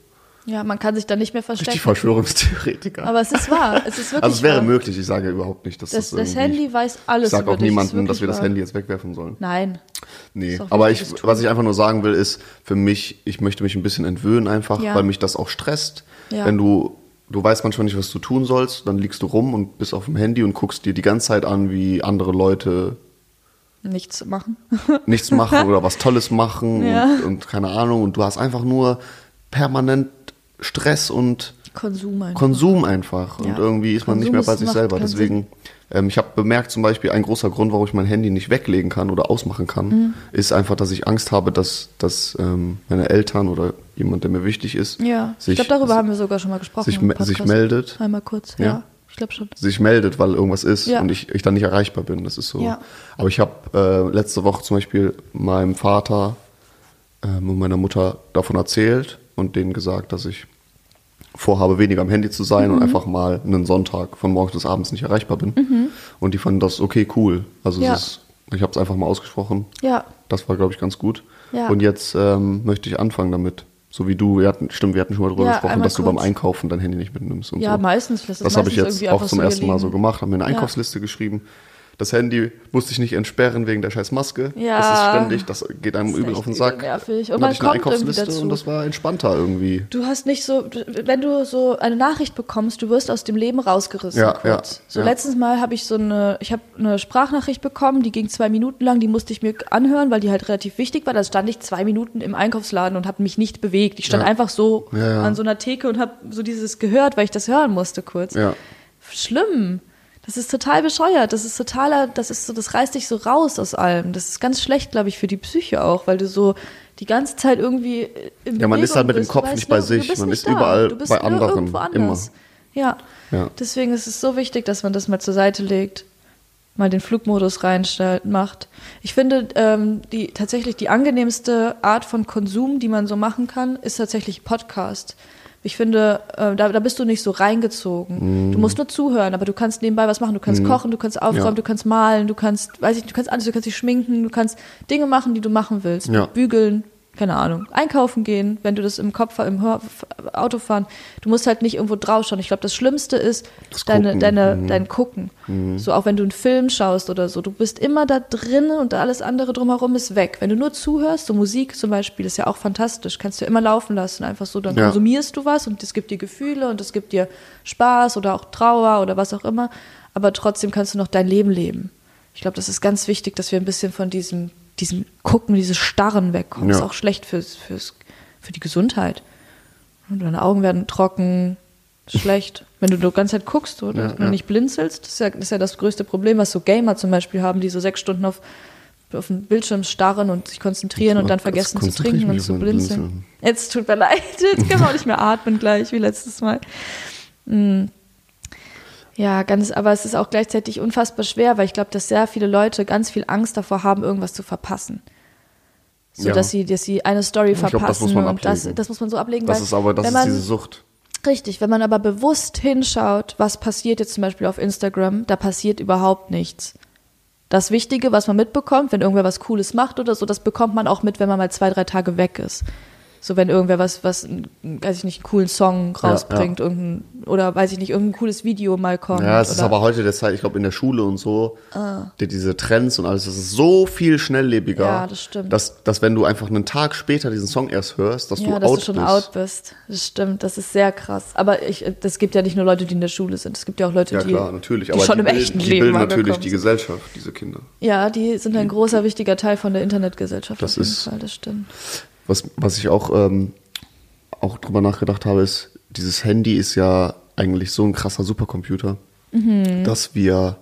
ja, man kann sich da nicht mehr verstecken. Richtig Verschwörungstheoretiker. Aber es ist wahr. Es ist wirklich also es wäre wahr. möglich, ich sage überhaupt nicht, dass Das, das, das Handy weiß alles Ich sage auch niemandem, dass wir wirklich das wahr. Handy jetzt wegwerfen sollen. Nein. Nee, aber ich, was ich einfach nur sagen will, ist, für mich, ich möchte mich ein bisschen entwöhnen einfach, Ja. weil mich das auch stresst. Ja. Wenn du, du weißt manchmal nicht, was du tun sollst, dann liegst du rum und bist auf dem Handy und guckst dir die ganze Zeit an, wie andere Leute Nichts machen. nichts machen oder was Tolles machen Ja. und, und keine Ahnung und du hast einfach nur permanent Stress und Konsum einfach. Konsum einfach und Ja. irgendwie ist man nicht Konsum mehr bei sich selber. Deswegen, ähm, ich habe bemerkt zum Beispiel, ein großer Grund, warum ich mein Handy nicht weglegen kann oder ausmachen kann, Mhm. ist einfach, dass ich Angst habe, dass, dass ähm, meine Eltern oder jemand, der mir wichtig ist, Ja, ich sich, glaube, darüber haben wir sogar schon mal gesprochen. sich sich meldet. Einmal kurz, Ja. ja. Ich glaube schon. sich meldet, weil irgendwas ist Ja. und ich, ich dann nicht erreichbar bin. Das ist so. Ja. Aber ich habe äh, letzte Woche zum Beispiel meinem Vater ähm, und meiner Mutter davon erzählt und denen gesagt, dass ich vorhabe, weniger am Handy zu sein Mhm. und einfach mal einen Sonntag von morgens bis abends nicht erreichbar bin. Und die fanden das okay, cool. Also Mhm. Ja. ist, ich habe es einfach mal ausgesprochen. Ja, Das war, glaube ich, ganz gut. Ja. Und jetzt ähm, möchte ich anfangen damit. So wie du, wir hatten, stimmt, wir hatten schon mal drüber Ja, gesprochen, dass du beim kurz. Einkaufen dein Handy nicht mitnimmst und ja so. meistens. Ich lasse Das es habe ich meistens jetzt auch zum ersten Mal so gemacht, habe mir eine Ja. Einkaufsliste geschrieben. Das Handy musste ich nicht entsperren wegen der scheiß Maske. Ja. Das ist ständig, das geht einem Das übel auf den Sack. nervig. Und dann man hatte ich eine Einkaufsliste und das war entspannter irgendwie. Du hast nicht so, wenn du so eine Nachricht bekommst, du wirst aus dem Leben rausgerissen Ja, kurz. ja, so ja. letztens Mal habe ich so eine, ich habe eine Sprachnachricht bekommen, die ging zwei Minuten lang, die musste ich mir anhören, weil die halt relativ wichtig war. Da stand ich zwei Minuten im Einkaufsladen und habe mich nicht bewegt. Ich stand Ja. einfach so ja. an so einer Theke und habe so dieses gehört, weil ich das hören musste kurz. Ja. Schlimm. Das ist total bescheuert. Das ist totaler, das ist so, das reißt dich so raus aus allem. Das ist ganz schlecht, glaube ich, für die Psyche auch, weil du so die ganze Zeit irgendwie in Ja, man ist halt mit dem Kopf nicht bei nur, sich. Man ist da. überall du bist bei nur anderen. Anders. Ja. Ja. Deswegen ist es so wichtig, dass man das mal zur Seite legt, mal den Flugmodus reinstellt, macht. Ich finde, ähm, die tatsächlich die angenehmste Art von Konsum, die man so machen kann, ist tatsächlich Podcast. Ich finde, äh, da, da bist du nicht so reingezogen. Du musst nur zuhören, aber du kannst nebenbei was machen. Du kannst kochen, du kannst aufräumen, Ja. du kannst malen, du kannst, weiß ich, du kannst alles, du kannst dich schminken, du kannst Dinge machen, die du machen willst. Ja. Bügeln, keine Ahnung, einkaufen gehen, wenn du das im Kopf, im Auto fahren, du musst halt nicht irgendwo drauf schauen. Ich glaube, das Schlimmste ist Das deine, deine, mhm. dein Gucken. So auch wenn du einen Film schaust oder so, du bist immer da drin und alles andere drumherum ist weg. Wenn du nur zuhörst, so Musik zum Beispiel, ist ja auch fantastisch, kannst du immer laufen lassen, einfach so, dann Ja. konsumierst du was und es gibt dir Gefühle und es gibt dir Spaß oder auch Trauer oder was auch immer, aber trotzdem kannst du noch dein Leben leben. Ich glaube, das ist ganz wichtig, dass wir ein bisschen von diesem, diesem Gucken, dieses Starren wegkommen. Ja. Ist auch schlecht fürs, fürs, für die Gesundheit. Und deine Augen werden trocken, schlecht. Wenn du die ganze Zeit guckst oder Ja, ja. nicht blinzelst, das ist, ja, das ist ja das größte Problem, was so Gamer zum Beispiel haben, die so sechs Stunden auf, auf den Bildschirm starren und sich konzentrieren und dann vergessen zu trinken und zu blinzeln. Blinzeln. Jetzt tut mir leid, jetzt können wir auch nicht mehr atmen gleich wie letztes Mal. Mm. Ja, ganz, aber es ist auch gleichzeitig unfassbar schwer, weil ich glaube, dass sehr viele Leute ganz viel Angst davor haben, irgendwas zu verpassen. So Ja. dass sie, dass sie eine Story Ich glaub, das verpassen muss man und das, ablegen. das muss man so ablegen. Das ist aber, das ist man, diese Sucht. Richtig, wenn man aber bewusst hinschaut, was passiert jetzt zum Beispiel auf Instagram, da passiert überhaupt nichts. Das Wichtige, was man mitbekommt, wenn irgendwer was Cooles macht oder so, das bekommt man auch mit, wenn man mal zwei, drei Tage weg ist. So wenn irgendwer was, was, weiß ich nicht, einen coolen Song rausbringt, irgendein, oder weiß ich nicht, irgendein cooles Video mal kommt. Ja, es ist aber heute der Zeit, ich glaube in der Schule und so, die, diese Trends und alles, das ist so viel schnelllebiger, Ja, das stimmt. Dass, dass wenn du einfach einen Tag später diesen Song erst hörst, dass ja, du dass out du schon bist. out bist. Das stimmt, das ist sehr krass. Aber ich, es gibt ja nicht nur Leute, die in der Schule sind. Es gibt ja auch Leute, Ja die, klar, natürlich. die Aber schon die, im bilden- echten die Leben bilden natürlich angekommen die. Gesellschaft, diese Kinder. Ja, die sind ein großer, wichtiger Teil von der Internetgesellschaft. Das auf jeden ist- Fall, das stimmt. Was, was ich auch, ähm, auch drüber nachgedacht habe, ist, dieses Handy ist ja eigentlich so ein krasser Supercomputer, Mhm. dass wir,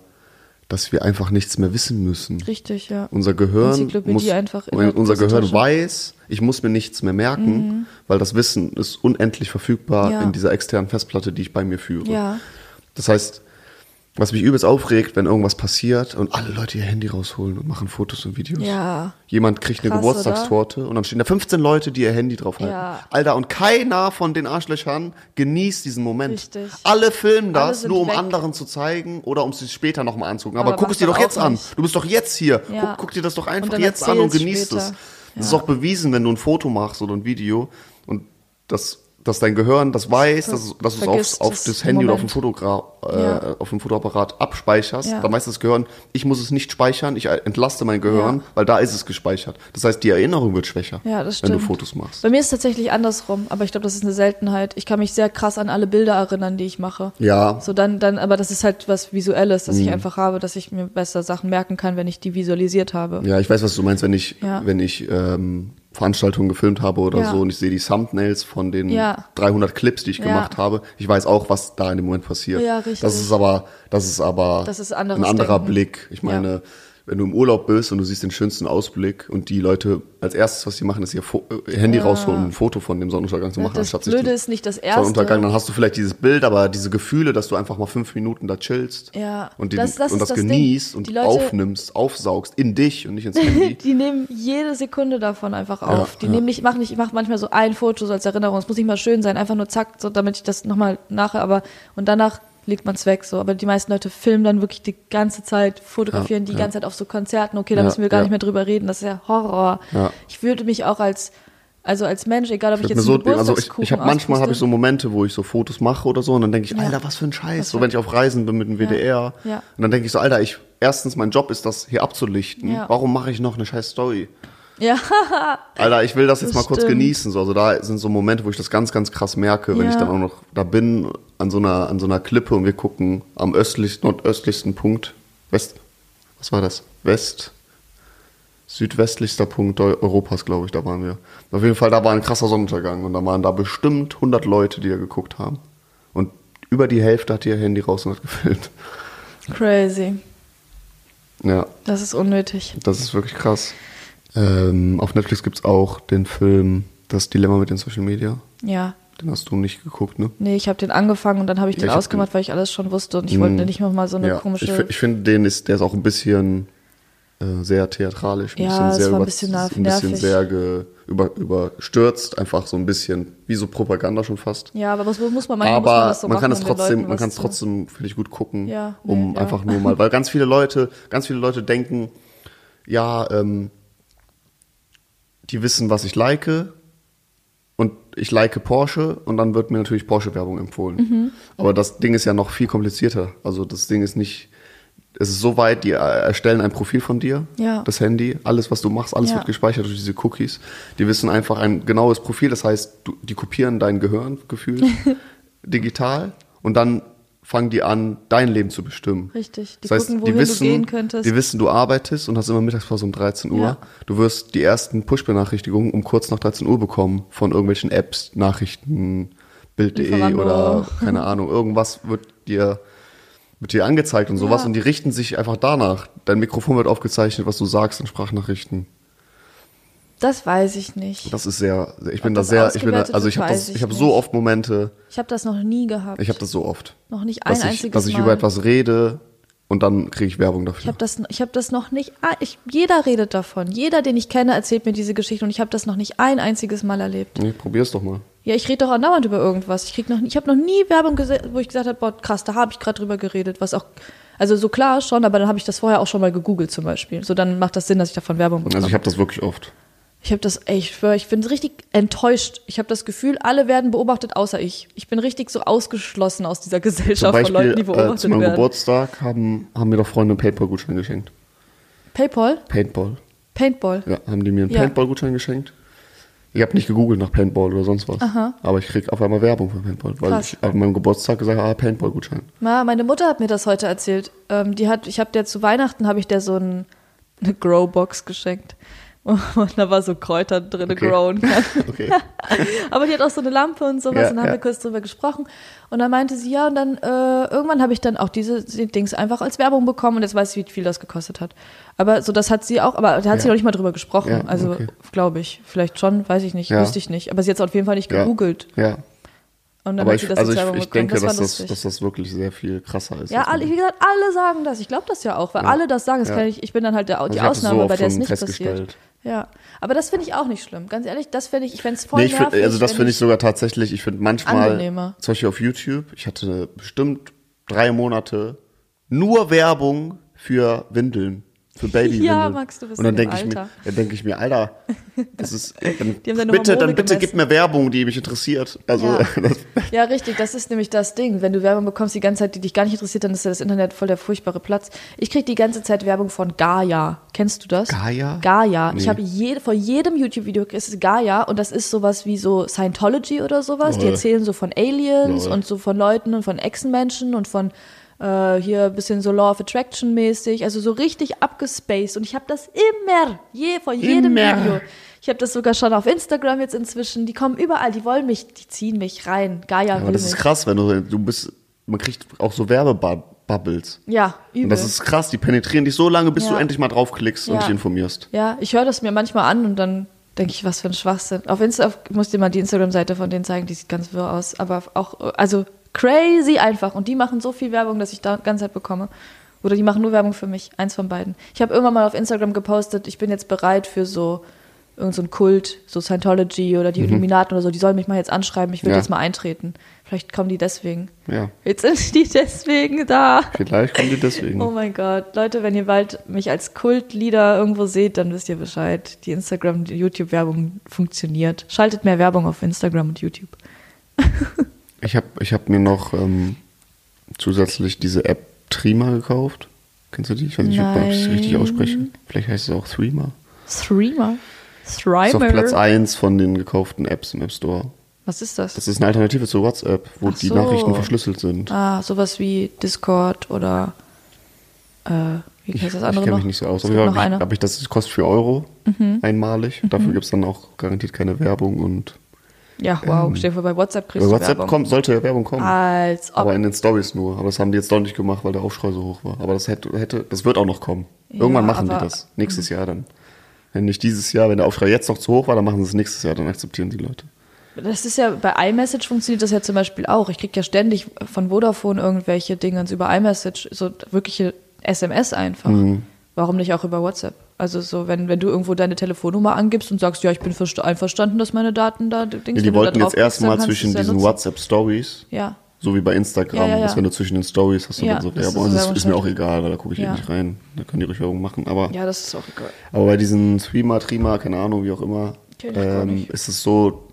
dass wir einfach nichts mehr wissen müssen. Richtig, ja. Unser Gehirn, muss, unser Gehirn weiß, ich muss mir nichts mehr merken, weil das Wissen ist unendlich verfügbar Mhm. Ja. in dieser externen Festplatte, die ich bei mir führe. Ja. Das heißt, was mich übelst aufregt, wenn irgendwas passiert und alle Leute ihr Handy rausholen und machen Fotos und Videos. Ja. Jemand kriegt eine Krass, Geburtstagstorte und dann stehen da 15 Leute, die ihr Handy draufhalten. Ja. Alter, und keiner von den Arschlöchern genießt diesen Moment. Richtig. Alle filmen Alle das, sind nur um weg. anderen zu zeigen oder um es sich später nochmal anzugucken. Aber, Aber guck es dir doch jetzt auch an. nicht. Du bist doch jetzt hier. Ja. Guck, guck dir das doch einfach jetzt an und genießt später. es. Das ist auch bewiesen, wenn du ein Foto machst oder ein Video und das dass dein Gehirn das weiß, dass, dass du es auf, auf das Handy oder auf dem, Moment. Fotogra äh, Ja. auf dem Fotoapparat abspeicherst, Ja. dann weiß das Gehirn, ich muss es nicht speichern, ich entlaste mein Gehirn, Ja. weil da ist es gespeichert. Das heißt, die Erinnerung wird schwächer, Ja, das wenn du stimmt. Fotos machst. Bei mir ist es tatsächlich andersrum, aber ich glaube, das ist eine Seltenheit. Ich kann mich sehr krass an alle Bilder erinnern, die ich mache. Ja, So dann, dann, aber das ist halt was Visuelles, dass ich Mhm. einfach habe, dass ich mir besser Sachen merken kann, wenn ich die visualisiert habe. ja, ich weiß, was du meinst, wenn ich, wenn ich ähm, Veranstaltungen gefilmt habe oder Ja. so und ich sehe die Thumbnails von den Ja. 300 Clips, die ich Ja. gemacht habe. Ich weiß auch, was da in dem Moment passiert. Ja, richtig. Das ist aber, das ist aber Das ist ein anderer Denken. Blick. Ich meine, wenn du im Urlaub bist und du siehst den schönsten Ausblick und die Leute als erstes, was sie machen, ist ihr Fo äh, Handy Ja. rausholen und ein Foto von dem Sonnenuntergang zu machen, das anstatt Blöde ist nicht das erste. Sonnenuntergang, dann hast du vielleicht dieses Bild, aber diese Gefühle, dass du einfach mal fünf Minuten da chillst Ja, und, den, das- das und das, das Ding. genießt und Die Leute- aufnimmst, aufsaugst in dich und nicht ins Handy. Die nehmen jede Sekunde davon einfach Ja, auf. Die ja. nehmen nicht, ich mache nicht, ich mache manchmal so ein Foto so als Erinnerung. Es muss nicht mal schön sein, einfach nur zack, so damit ich das nochmal nachher, aber und danach legt man es weg so. Aber die meisten Leute filmen dann wirklich die ganze Zeit, fotografieren Ja, die ja. ganze Zeit auf so Konzerten. Okay, da Ja, müssen wir gar ja. nicht mehr drüber reden. Das ist ja Horror. Ja. Ich würde mich auch als also als Mensch, egal ob ich, Ich, jetzt so, also ich, ich habe manchmal habe ich so. Momente, wo ich so Fotos mache oder so und dann denke ich, Ja. Alter, was für ein Scheiß. Was So wenn ich auf Reisen bin mit dem WDR Ja. und dann denke ich so, Alter, ich erstens mein Job ist das hier abzulichten. Ja. Warum mache ich noch eine scheiß Story? Ja, Alter, ich will das jetzt Das mal kurz stimmt. genießen. So. Also da sind so Momente, wo ich das ganz, ganz krass merke, wenn Ja. ich dann auch noch da bin an so einer, an so einer Klippe und wir gucken am östlich, nordöstlichsten Punkt, West, was war das? West, südwestlichster Punkt Eu- Europas, glaube ich, da waren wir. Auf jeden Fall, da war ein krasser Sonnenuntergang und da waren da bestimmt 100 Leute, die da geguckt haben. Und über die Hälfte hat ihr Handy raus und hat gefilmt. crazy. Ja, Das ist unnötig. das ist wirklich krass. Ähm, auf Netflix gibt's auch den Film Das Dilemma mit den Social Media. Ja. Den hast du nicht geguckt, ne? Nee, ich habe den angefangen und dann habe ich Ja, den ich ausgemacht, weil ich alles schon wusste und ich wollte nicht noch mal so eine ja, komische. ich, ich finde, den ist, der ist auch ein bisschen äh, sehr theatralisch, ein Ja, bisschen es sehr war ein bisschen nerv- ein bisschen nervig. sehr ge, über, überstürzt, einfach so ein bisschen wie so Propaganda schon fast. ja, aber was muss man manchmal muss Aber man das so man machen, kann es um den trotzdem, Leuten man kann es trotzdem, finde ich, gut gucken, Ja, um nee, ja. einfach nur mal, weil ganz viele Leute, ganz viele Leute denken, ja, ähm, die wissen, was ich like und ich like Porsche und dann wird mir natürlich Porsche-Werbung empfohlen. Mhm. Aber das Ding ist ja noch viel komplizierter. Also das Ding ist nicht, es ist so weit, die erstellen ein Profil von dir, Ja. das Handy, alles, was du machst, alles Ja. wird gespeichert durch diese Cookies. Die wissen einfach ein genaues Profil, das heißt, du, die kopieren dein Gehirn gefühlt digital und dann fangen die an, dein Leben zu bestimmen. Richtig. Die Das heißt, gucken, die wohin wissen, du gehen könntest. Die wissen, du arbeitest und hast immer Mittagspause um 13 Uhr. Ja. Du wirst die ersten Push-Benachrichtigungen um kurz nach 13 Uhr bekommen von irgendwelchen Apps, Nachrichten, Bild.de oder keine Ahnung, irgendwas wird dir wird dir angezeigt und sowas Ja. und die richten sich einfach danach. Dein Mikrofon wird aufgezeichnet, was du sagst in Sprachnachrichten. Das weiß ich nicht. Das ist sehr, ich bin da sehr, ich bin da, also ich habe das, ich ich habe so oft Momente, Ich habe das noch nie gehabt. ich habe das so oft, noch nicht ein dass ich, einziges dass ich Mal. über etwas rede und dann kriege ich Werbung Ich dafür. habe das, ich hab das noch nicht. ah, Ich, jeder redet davon. Jeder, den ich kenne, erzählt mir diese Geschichte und ich habe das noch nicht ein einziges Mal erlebt. Nee, probier's doch mal. Ja, ich rede doch andauernd über irgendwas. Ich krieg noch, ich habe noch nie Werbung gesehen, wo ich gesagt habe, boah, krass, da habe ich gerade drüber geredet, was auch, also so klar schon, aber dann habe ich das vorher auch schon mal gegoogelt zum Beispiel. So dann macht das Sinn, dass ich davon Werbung bekomme. Also ich habe das wirklich oft. Ich habe das, ey, ich schwör, ich bin richtig enttäuscht. Ich habe das Gefühl, alle werden beobachtet, außer ich. Ich bin richtig so ausgeschlossen aus dieser Gesellschaft von Beispiel Leuten, die äh, beobachtet zu meinem werden. Geburtstag haben, haben mir doch Freunde einen Paintball-Gutschein geschenkt. Paypal? Paintball. Paintball. Ja, haben die mir einen Ja. Paintball-Gutschein geschenkt. Ich habe nicht gegoogelt nach Paintball oder sonst was. Aha. Aber ich krieg auf einmal Werbung für Paintball, weil Krass. ich an meinem Geburtstag gesagt habe, ah, Paintball-Gutschein. Na, meine Mutter hat mir das heute erzählt. Ähm, die hat, ich habe der zu Weihnachten habe ich der so ein, eine Grow-Box geschenkt. Und da war so Kräuter drin, Okay. growen kann. Okay. Aber die hat auch so eine Lampe und sowas Ja, und dann haben ja. wir kurz drüber gesprochen. Und dann meinte sie, ja, und dann äh, irgendwann habe ich dann auch diese Dings einfach als Werbung bekommen und jetzt weiß ich, wie viel das gekostet hat. Aber so, das hat sie auch, aber da hat sie Ja. noch nicht mal drüber gesprochen. Ja, also, okay. glaube ich. Vielleicht schon, weiß ich nicht, wüsste ich nicht. Aber sie hat es auf jeden Fall nicht gegoogelt. ja. Und dann Aber hat sie ich, das also als ich, Werbung ich bekommen. denke, das dass, das, dass das wirklich sehr viel krasser ist. Ja, alle, wie gesagt, alle sagen das. Ich glaube das ja auch, weil alle das sagen. Das ich, ich bin dann halt der, Also die ich hab das so Ausnahme, oft bei der es nicht passiert. Ja, aber das finde ich auch nicht schlimm. Ganz ehrlich, das finde ich, ich fände es voll Nee, ich find, nervig. also das finde ich sogar tatsächlich, ich finde manchmal, Angenehmer. zum Beispiel auf YouTube, ich hatte bestimmt drei Monate nur Werbung für Windeln, für Babywindeln. Ja, Max, du bist Und dann denke ich mir, Alter. dann denke ich mir, Alter, das ist, dann, Die bitte, dann bitte gemessen. gib mir Werbung, die mich interessiert. Also, Ja. Ja, richtig, das ist nämlich das Ding. Wenn du Werbung bekommst die ganze Zeit, die dich gar nicht interessiert, dann ist ja das Internet voll der furchtbare Platz. Ich krieg die ganze Zeit Werbung von Gaia. Kennst du das? Gaia? Gaia. Ich Nee. habe je, vor jedem YouTube-Video ist es Gaia und das ist sowas wie so Scientology oder sowas. Die Lol. erzählen so von Aliens Lol. und so von Leuten und von Echsenmenschen und von äh, hier ein bisschen so Law of Attraction mäßig, also so richtig abgespaced und ich habe das immer, je, vor jedem Immer. Video. Ich habe das sogar schon auf Instagram jetzt inzwischen. Die kommen überall, die wollen mich, die ziehen mich rein. Gaia aber will das mich. ist krass, wenn du, du bist, man kriegt auch so Werbebubbles. Ja, übel. Und das ist krass, die penetrieren dich so lange, bis Ja. du endlich mal draufklickst und Ja. dich informierst. ja, ich höre das mir manchmal an und dann denke ich, was für ein Schwachsinn. Auf Insta auf, ich muss dir mal die Instagram-Seite von denen zeigen, die sieht ganz wirr aus. Aber auch, also crazy einfach. Und die machen so viel Werbung, dass ich da die ganze Zeit bekomme. Oder die machen nur Werbung für mich. Eins von beiden. Ich habe irgendwann mal auf Instagram gepostet, ich bin jetzt bereit für so irgend so Kult, so Scientology oder die Illuminaten oder so. Die sollen mich mal jetzt anschreiben, ich will Mhm. Ja. jetzt mal eintreten. Vielleicht kommen die deswegen. Ja, Jetzt sind die deswegen da. vielleicht kommen die deswegen. Oh mein Gott. Leute, wenn ihr bald mich als Kultleader irgendwo seht, dann wisst ihr Bescheid. Die Instagram, die YouTube-Werbung funktioniert. Schaltet mehr Werbung auf Instagram und YouTube. Ich habe ich hab mir noch ähm, zusätzlich diese App Trima gekauft. Kennst du die? Ich weiß nicht, ob ich es richtig Nein. ausspreche. Vielleicht heißt es auch Threema. Streamer. Ist auf. Platz 1 von den gekauften Apps im App Store. Was ist das? Das ist eine Alternative zu WhatsApp, wo Ach die so. Nachrichten verschlüsselt sind. ah, sowas wie Discord oder äh, wie Ich, heißt das ich andere kenne mich nicht so aus. Auf jeden Fall. Mhm. habe ich, ich das, das kostet 4 Euro einmalig. Dafür gibt es dann auch garantiert keine Werbung. Und Ja, wow. Stell dir vor, bei WhatsApp kriegst bei du WhatsApp Werbung. kommt, sollte ja Werbung kommen. Als ob. Aber in den Stories nur. Aber das haben die jetzt doch nicht gemacht, weil der Aufschrei so hoch war. Aber das hätte, hätte das wird auch noch kommen. Irgendwann machen die aber- das. Nächstes Jahr dann. Wenn nicht dieses Jahr, wenn der Aufschrei jetzt noch zu hoch war, dann machen sie es nächstes Jahr, dann akzeptieren die Leute. Das ist ja, bei iMessage funktioniert das ja zum Beispiel auch. Ich krieg ja ständig von Vodafone irgendwelche Dinge über iMessage, so wirkliche SMS einfach. Mhm. Warum nicht auch über WhatsApp? Also so, wenn, wenn du irgendwo deine Telefonnummer angibst und sagst, ja, ich bin versta- einverstanden, dass meine Daten da Dings Ja, die wollten jetzt erstmal zwischen ja diesen nutzen. WhatsApp Stories Ja, So wie bei Instagram, Ja, ja, dass wenn du zwischen den Stories hast du dann so Werbung. Das ist, ist mir auch statt. egal, weil da gucke ich eh nicht rein. Da können die ruhig Werbung machen. Aber, Ja, das ist auch egal. aber bei diesen Streamer, Trima, keine Ahnung, wie auch immer, ähm, ist es so,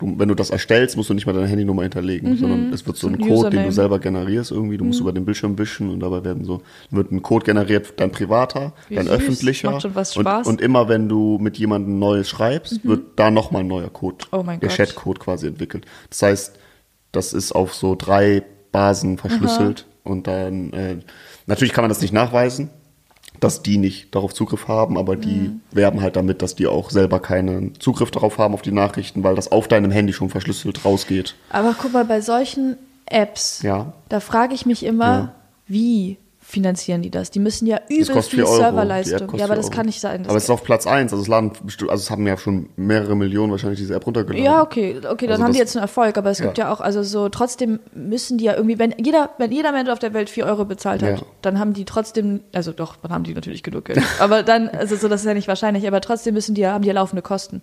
du, wenn du das erstellst, musst du nicht mal deine Handynummer hinterlegen, sondern es wird so Mhm. Ein Code, den Username. Mhm. du selber generierst irgendwie. Du musst über den Bildschirm wischen und dabei werden so, wird ein Code generiert, dein privater, Wie dein süß. öffentlicher. Macht schon was und, Spaß. und immer wenn du mit jemandem Neues schreibst, wird da nochmal ein neuer Code, Oh mein der. Chatcode quasi entwickelt. Das heißt, das ist auf so drei Basen verschlüsselt und dann, äh, natürlich kann man das nicht nachweisen, dass die nicht darauf Zugriff haben, aber die Mhm. werben halt damit, dass die auch selber keinen Zugriff darauf haben auf die Nachrichten, weil das auf deinem Handy schon verschlüsselt rausgeht. Aber guck mal, bei solchen Apps, Ja. da frage ich mich immer, Ja. wie finanzieren die das? Die müssen ja übelst viel 4 Euro. Die App Serverleistung. Ja, aber 4 das Euro. kann nicht sein. Das aber es ist auf Platz 1, also es laden also es haben ja schon mehrere Millionen wahrscheinlich diese App runtergeladen. Ja, okay, okay, dann Also haben die jetzt einen Erfolg, aber es gibt Ja. ja auch, also so trotzdem müssen die ja irgendwie, wenn jeder, wenn jeder Mensch auf der Welt 4 Euro bezahlt hat, Ja. dann haben die trotzdem, also doch, dann haben die natürlich genug Geld. aber dann, also so, das ist ja nicht wahrscheinlich, aber trotzdem müssen die ja, haben die ja laufende Kosten.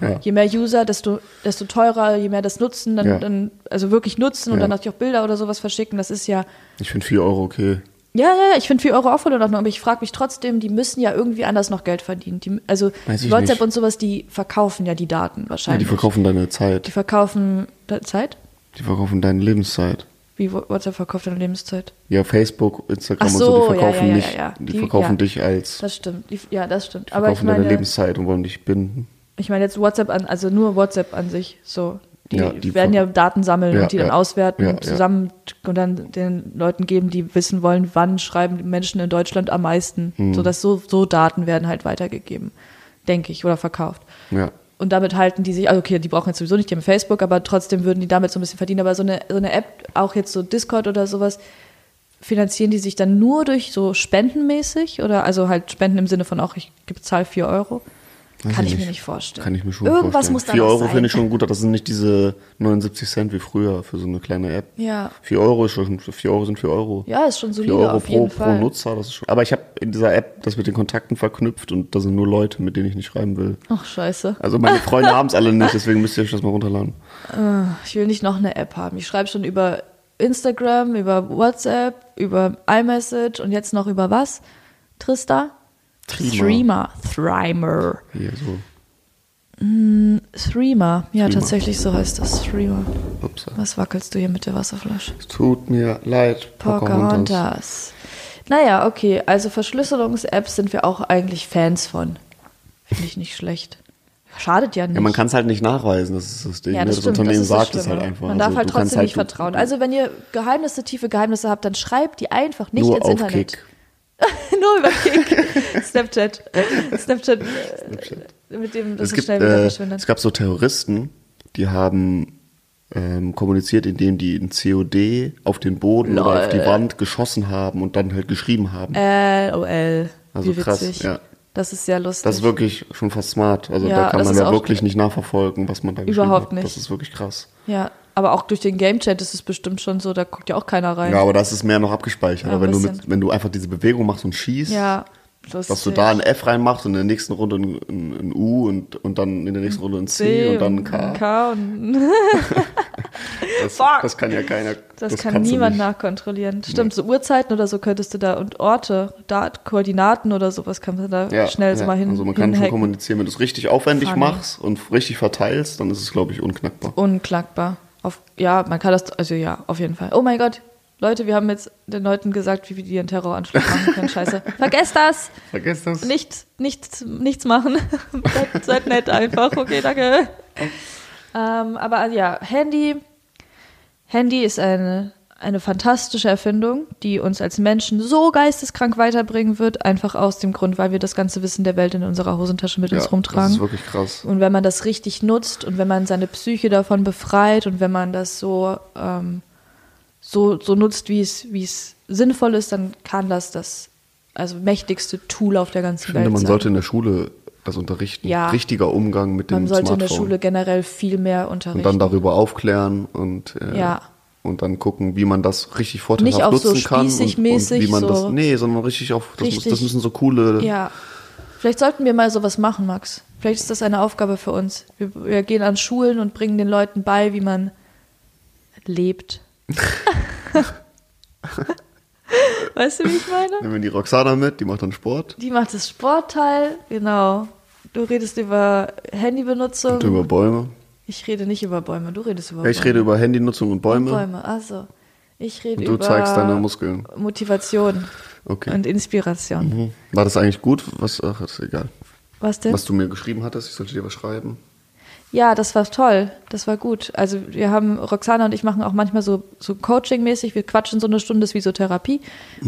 Ja. Je mehr User, desto, desto teurer, je mehr das nutzen, dann, Ja. dann also wirklich nutzen und Ja. dann natürlich auch Bilder oder sowas verschicken, das ist ja, Ich finde 4 Euro okay. Ja, ja, ich finde 4 Euro auch voll in Ordnung, aber ich frage mich trotzdem, die müssen ja irgendwie anders noch Geld verdienen. Die, also WhatsApp nicht. und sowas, die verkaufen ja die Daten Ja, wahrscheinlich. die verkaufen deine Zeit. Die verkaufen da- Zeit? Die verkaufen deine Lebenszeit. Wie WhatsApp verkauft deine Lebenszeit? Ja, Facebook, Instagram Ach und so, so, die ja, verkaufen ja, ja, nicht, ja. die, Die- verkaufen ja. dich als, Das stimmt. Die, ja, das stimmt. die Aber ich verkaufen deine meine, Lebenszeit und wollen dich binden. ich meine jetzt WhatsApp an, also nur WhatsApp an sich. So, die, Ja, die werden ja Daten sammeln Ja, und die dann auswerten und zusammen und dann den Leuten geben, die wissen wollen, wann schreiben die Menschen in Deutschland am meisten. Hm. So dass so, so Daten werden halt weitergegeben, denke ich, oder verkauft. Ja. Und damit halten die sich, also okay, die brauchen jetzt sowieso nicht, die haben Facebook, aber trotzdem würden die damit so ein bisschen verdienen. Aber so eine, so eine App, auch jetzt so Discord oder sowas, finanzieren die sich dann nur durch so spendenmäßig oder also halt Spenden im Sinne von auch, ich bezahle 4 Euro? Weiß Kann ich ich mir nicht. nicht vorstellen. Kann ich mir schon Irgendwas vorstellen. muss da 4 noch Euro sein. finde ich schon gut, das sind nicht diese 79 Cent wie früher für so eine kleine App. Ja. 4 Euro ist schon, 4 Euro sind 4 Euro. Ja, ist schon 4 solide Euro auf pro, jeden pro Fall. Nutzer, das ist schon. Aber ich habe in dieser App das mit den Kontakten verknüpft und da sind nur Leute, mit denen ich nicht schreiben will. Ach, scheiße. Also meine Freunde haben es alle nicht, deswegen müsst ihr euch das mal runterladen. Ich will nicht noch eine App haben. Ich schreibe schon über Instagram, über WhatsApp, über iMessage und jetzt noch über was? Trista? Threema. Threema. Hier so. Threema. Ja, Threema. tatsächlich so heißt das. Threema. Ups. Was wackelst du hier mit der Wasserflasche? Es tut mir leid, Pocahontas. Pocahontas. Naja, okay. Also Verschlüsselungs-Apps sind wir auch eigentlich Fans von. Finde ich nicht schlecht. Schadet ja nicht. Ja, man kann es halt nicht nachweisen, das ist das Ding. Ja, ne? das, das stimmt, Unternehmen das sagt es halt einfach. Man darf Also, halt du kannst trotzdem nicht halt- vertrauen. Also wenn ihr Geheimnisse, tiefe Geheimnisse habt, dann schreibt die einfach nicht nur ins auf Internet. Kick. Nur über Kick. Snapchat. Snapchat. äh, Mit dem das Es, gibt, schnell wieder äh, verschwindet. es gab so Terroristen, die haben ähm, kommuniziert, indem die ein COD auf den Boden oder auf die Lol. Wand geschossen haben und dann halt geschrieben haben. LOL. Also Wie krass, witzig. ja. Das ist sehr lustig. Das ist wirklich schon fast smart. Also Ja, da kann man ja wirklich nicht nachverfolgen, was man da geschrieben Überhaupt hat. nicht. Das ist wirklich krass. ja, aber auch durch den Game Chat ist es bestimmt schon so, da guckt ja auch keiner rein. Ja, aber das ist mehr noch abgespeichert. Ja, aber wenn ein du, mit, wenn du einfach diese Bewegung machst und schießt, Ja, dass lustig. du da ein F reinmachst und in der nächsten Runde ein, ein, ein U und, und dann in der nächsten Runde ein C, und dann ein K. K und Das, Fuck. das kann ja keiner. Das, kann kannst du niemand nachkontrollieren. Stimmt, so Uhrzeiten oder so könntest du da und Orte, da, Koordinaten oder sowas kann man da Ja, schnell so ja. mal hin. Also man kann schon hinhacken. kommunizieren, wenn du es richtig aufwendig Funny. machst und richtig verteilst, dann ist es, glaube ich, unknackbar. Unknackbar. Auf, ja, man kann das, also ja, auf jeden Fall. Oh mein Gott, Leute, wir haben jetzt den Leuten gesagt, wie wir die einen Terroranschlag machen können. Scheiße. Vergesst das! Vergesst das. Nicht, nichts, nichts machen. seid, seid nett einfach. Okay, danke. Ähm, aber ja, Handy. Handy ist eine, eine fantastische Erfindung, die uns als Menschen so geisteskrank weiterbringen wird, einfach aus dem Grund, weil wir das ganze Wissen der Welt in unserer Hosentasche mit Ja, uns das rumtragen. ist wirklich krass. Und wenn man das richtig nutzt und wenn man seine Psyche davon befreit und wenn man das so, ähm, so, so nutzt, wie es, wie es sinnvoll ist, dann kann das das also mächtigste Tool auf der ganzen Ich finde, Welt man sein. sollte in der Schule das unterrichten. Ja. Richtiger Umgang mit dem man sollte in der Smartphone. Schule generell viel mehr und unterrichten. dann darüber aufklären und, äh, Ja. Und dann gucken, wie man das richtig vorteilhaft Nicht so nutzen kann. Und, und wie man das. so- Nee, sondern richtig auf. Das, muss, Richtig. das müssen so coole. ja. Vielleicht sollten wir mal sowas machen, Max. Vielleicht ist das eine Aufgabe für uns. Wir, wir gehen an Schulen und bringen den Leuten bei, wie man lebt. weißt du, wie ich meine? Nehmen wir die Roxana mit, die macht dann Sport. Die macht das Sportteil, genau. Du redest über Handybenutzung. Und über Bäume. Ich rede nicht über Bäume, du redest über Ja, ich Bäume. rede über Handynutzung und Bäume. Bäume, also. Ich rede Und du über zeigst deine Muskeln. Motivation Okay. und Inspiration. Mhm. War das eigentlich gut? Was, ach, ist egal. Was denn? Was du mir geschrieben hattest, ich sollte dir was schreiben. Ja, das war toll. Das war gut. Also wir haben, Roxana und ich machen auch manchmal so, so Coaching-mäßig. Wir quatschen so eine Stunde, das ist wie so Therapie.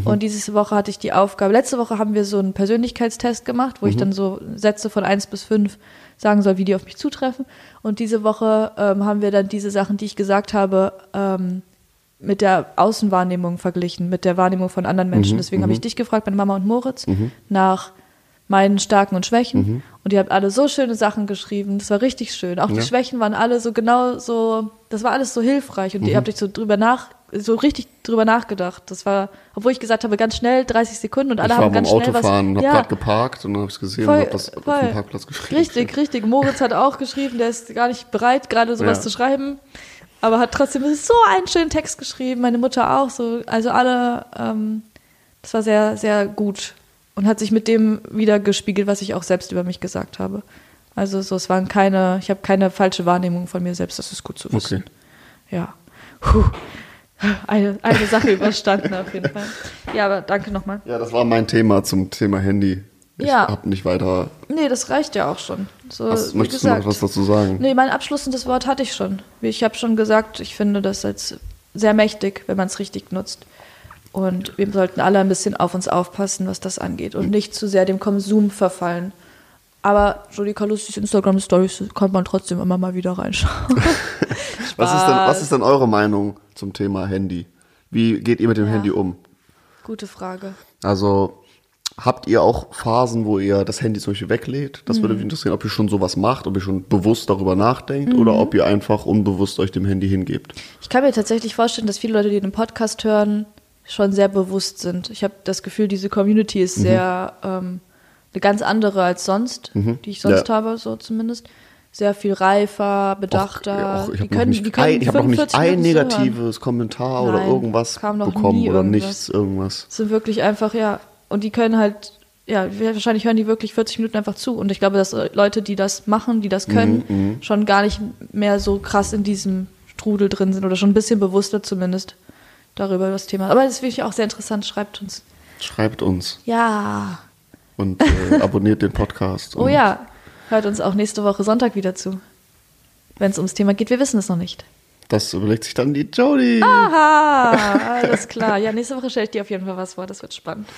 Und diese Woche hatte ich die Aufgabe, letzte Woche haben wir so einen Persönlichkeitstest gemacht, wo ich dann so Sätze von eins bis fünf sagen soll, wie die auf mich zutreffen. Und diese Woche ähm, haben wir dann diese Sachen, die ich gesagt habe, ähm, mit der Außenwahrnehmung verglichen, mit der Wahrnehmung von anderen Menschen. Deswegen habe ich dich gefragt, meine Mama und Moritz, nach meinen Starken und Schwächen. Und ihr habt alle so schöne Sachen geschrieben. Das war richtig schön. Auch die Ja. Schwächen waren alle so genau so, das war alles so hilfreich. Und Mhm. ihr habt euch so drüber nach, so richtig drüber nachgedacht. Das war, obwohl ich gesagt habe, ganz schnell, 30 Sekunden und alle ich war haben beim ganz schnell was. Autofahren und habe ja, gerade geparkt und dann habe ich es gesehen und habe das auf dem Parkplatz geschrieben. Richtig, richtig. Moritz hat auch geschrieben, der ist gar nicht bereit, gerade sowas Ja. zu schreiben, aber hat trotzdem so einen schönen Text geschrieben. Meine Mutter auch so. Also alle, ähm, das war sehr, sehr gut und hat sich mit dem wieder gespiegelt, was ich auch selbst über mich gesagt habe. Also so, es waren keine, ich habe keine falsche Wahrnehmung von mir selbst. Das ist gut zu wissen. Okay. Ja. Puh. Eine, eine Sache überstanden auf jeden Fall. Ja, aber danke nochmal. Ja, das war mein Thema zum Thema Handy. Ich Ja. habe nicht weiter. Nee, das reicht ja auch schon. So, Was, wie möchtest du noch gesagt. was dazu sagen? Nee, mein abschließendes Wort hatte ich schon. Wie Ich habe schon gesagt, ich finde das als sehr mächtig, wenn man es richtig nutzt. Und wir sollten alle ein bisschen auf uns aufpassen, was das angeht und nicht zu sehr dem Konsum verfallen. Aber Jodie Calustis Instagram-Stories kann man trotzdem immer mal wieder reinschauen. Was ist, denn, was ist denn eure Meinung zum Thema Handy? Wie geht ihr mit dem Ja. Handy um? Gute Frage. Also habt ihr auch Phasen, wo ihr das Handy zum Beispiel weglädt? Das Mhm. würde mich interessieren, ob ihr schon sowas macht, ob ihr schon bewusst darüber nachdenkt oder Mhm. ob ihr einfach unbewusst euch dem Handy hingebt. Ich kann mir tatsächlich vorstellen, dass viele Leute, die den Podcast hören, schon sehr bewusst sind. Ich habe das Gefühl, diese Community Mhm. ist sehr ähm, eine ganz andere als sonst, die ich sonst Ja. habe, so zumindest. Sehr viel reifer, bedachter. Och, ich Die habe noch können- nicht, die können ein, ich hab noch nicht 45 ein negatives Kommentar oder Nein, irgendwas kam noch bekommen oder irgendwas. nichts, irgendwas. sind wirklich einfach, ja, und die können halt, ja, wahrscheinlich hören die wirklich 40 Minuten einfach zu. Und ich glaube, dass Leute, die das machen, die das können, Mhm, schon gar nicht mehr so krass in diesem Strudel drin sind oder schon ein bisschen bewusster zumindest darüber das Thema. Aber das finde ich auch sehr interessant. Schreibt uns. Schreibt uns Ja. und äh, abonniert den Podcast. Oh ja. Hört uns auch nächste Woche Sonntag wieder zu. Wenn es ums Thema geht. Wir wissen es noch nicht. Das überlegt sich dann die Jodie. Aha, alles klar. Ja, nächste Woche stelle ich dir auf jeden Fall was vor. Das wird spannend.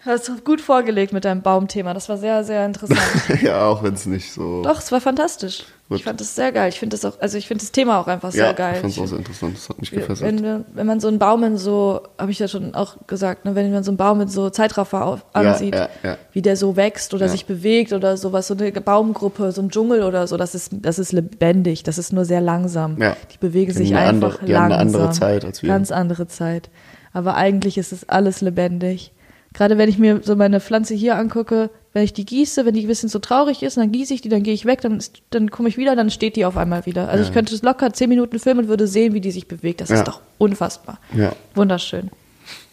Hast du gut vorgelegt mit deinem Baumthema. Das war sehr, sehr interessant. ja, auch wenn es nicht so. Doch, es war fantastisch. Ich fand es sehr geil. Ich finde das auch, also ich finde das Thema auch einfach ja, sehr geil. ich fand es auch sehr interessant. Das hat mich wenn, gefesselt. wir- wenn man so einen Baum in so, habe ich ja schon auch gesagt, ne, wenn man so einen Baum mit so Zeitraffer auf, ansieht, ja, ja. wie der so wächst oder sich bewegt oder sowas, so eine Baumgruppe, so ein Dschungel oder so, das ist, das ist lebendig, das ist nur sehr langsam. Ja. Die bewegen Die haben sich einfach andere- die haben langsam. eine andere Zeit als wir. Ganz andere Zeit. Aber eigentlich ist es alles lebendig. Gerade wenn ich mir so meine Pflanze hier angucke, wenn ich die gieße, wenn die ein bisschen so traurig ist, dann gieße ich die, dann gehe ich weg, dann, ist- dann komme ich wieder, dann steht die auf einmal wieder. Also Ja. ich könnte es locker zehn Minuten filmen und würde sehen, wie die sich bewegt. Das Ja. ist doch unfassbar. Ja. Wunderschön.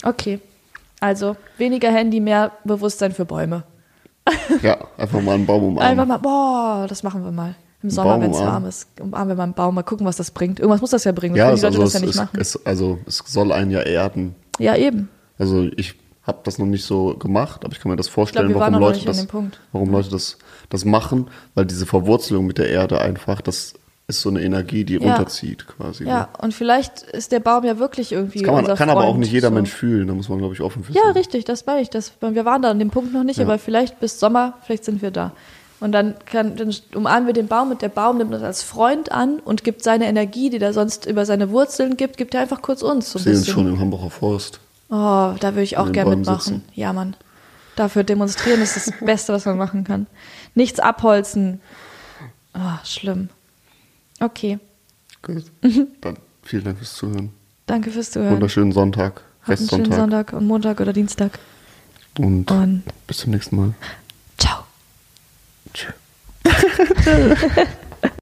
Okay. Also weniger Handy, mehr Bewusstsein für Bäume. ja, einfach mal einen Baum umarmen. Einfach mal, boah, das machen wir mal. Im Sommer, wenn es warm ist, umarmen wir mal einen Baum, mal gucken, was das bringt. Irgendwas muss das ja bringen, ja, die Leute also, das ja nicht es, machen. es, also es soll einen ja erden. ja, eben. Also ich habe das noch nicht so gemacht, aber ich kann mir das vorstellen, wir waren warum Leute das, warum Leute das, das machen, weil diese Verwurzelung mit der Erde einfach, das ist so eine Energie, die Ja. runterzieht quasi. Ja, ne? und vielleicht ist der Baum ja wirklich irgendwie. Das kann, man, kann aber auch nicht jeder so. Mensch fühlen, da muss man, glaube ich, offen für Ja, sein. richtig, das meine ich. Das, wir waren da an dem Punkt noch nicht, Ja. aber vielleicht bis Sommer, vielleicht sind wir da. Und dann, kann, dann umarmen wir den Baum und der Baum nimmt uns als Freund an und gibt seine Energie, die er sonst über seine Wurzeln gibt, gibt er einfach kurz uns. So Ich ein sehe uns schon im Hamburger Forst. Oh, da würde ich auch gerne mitmachen. sitzen. Ja, Mann. Dafür demonstrieren ist das Beste, was man machen kann. Nichts abholzen. Oh, schlimm. Okay. Gut. Dann vielen Dank fürs Zuhören. Danke fürs Zuhören. Wunderschönen Sonntag, Habt einen schönen. Sonntag und Montag oder Dienstag. Und Und bis zum nächsten Mal. ciao. Tschüss.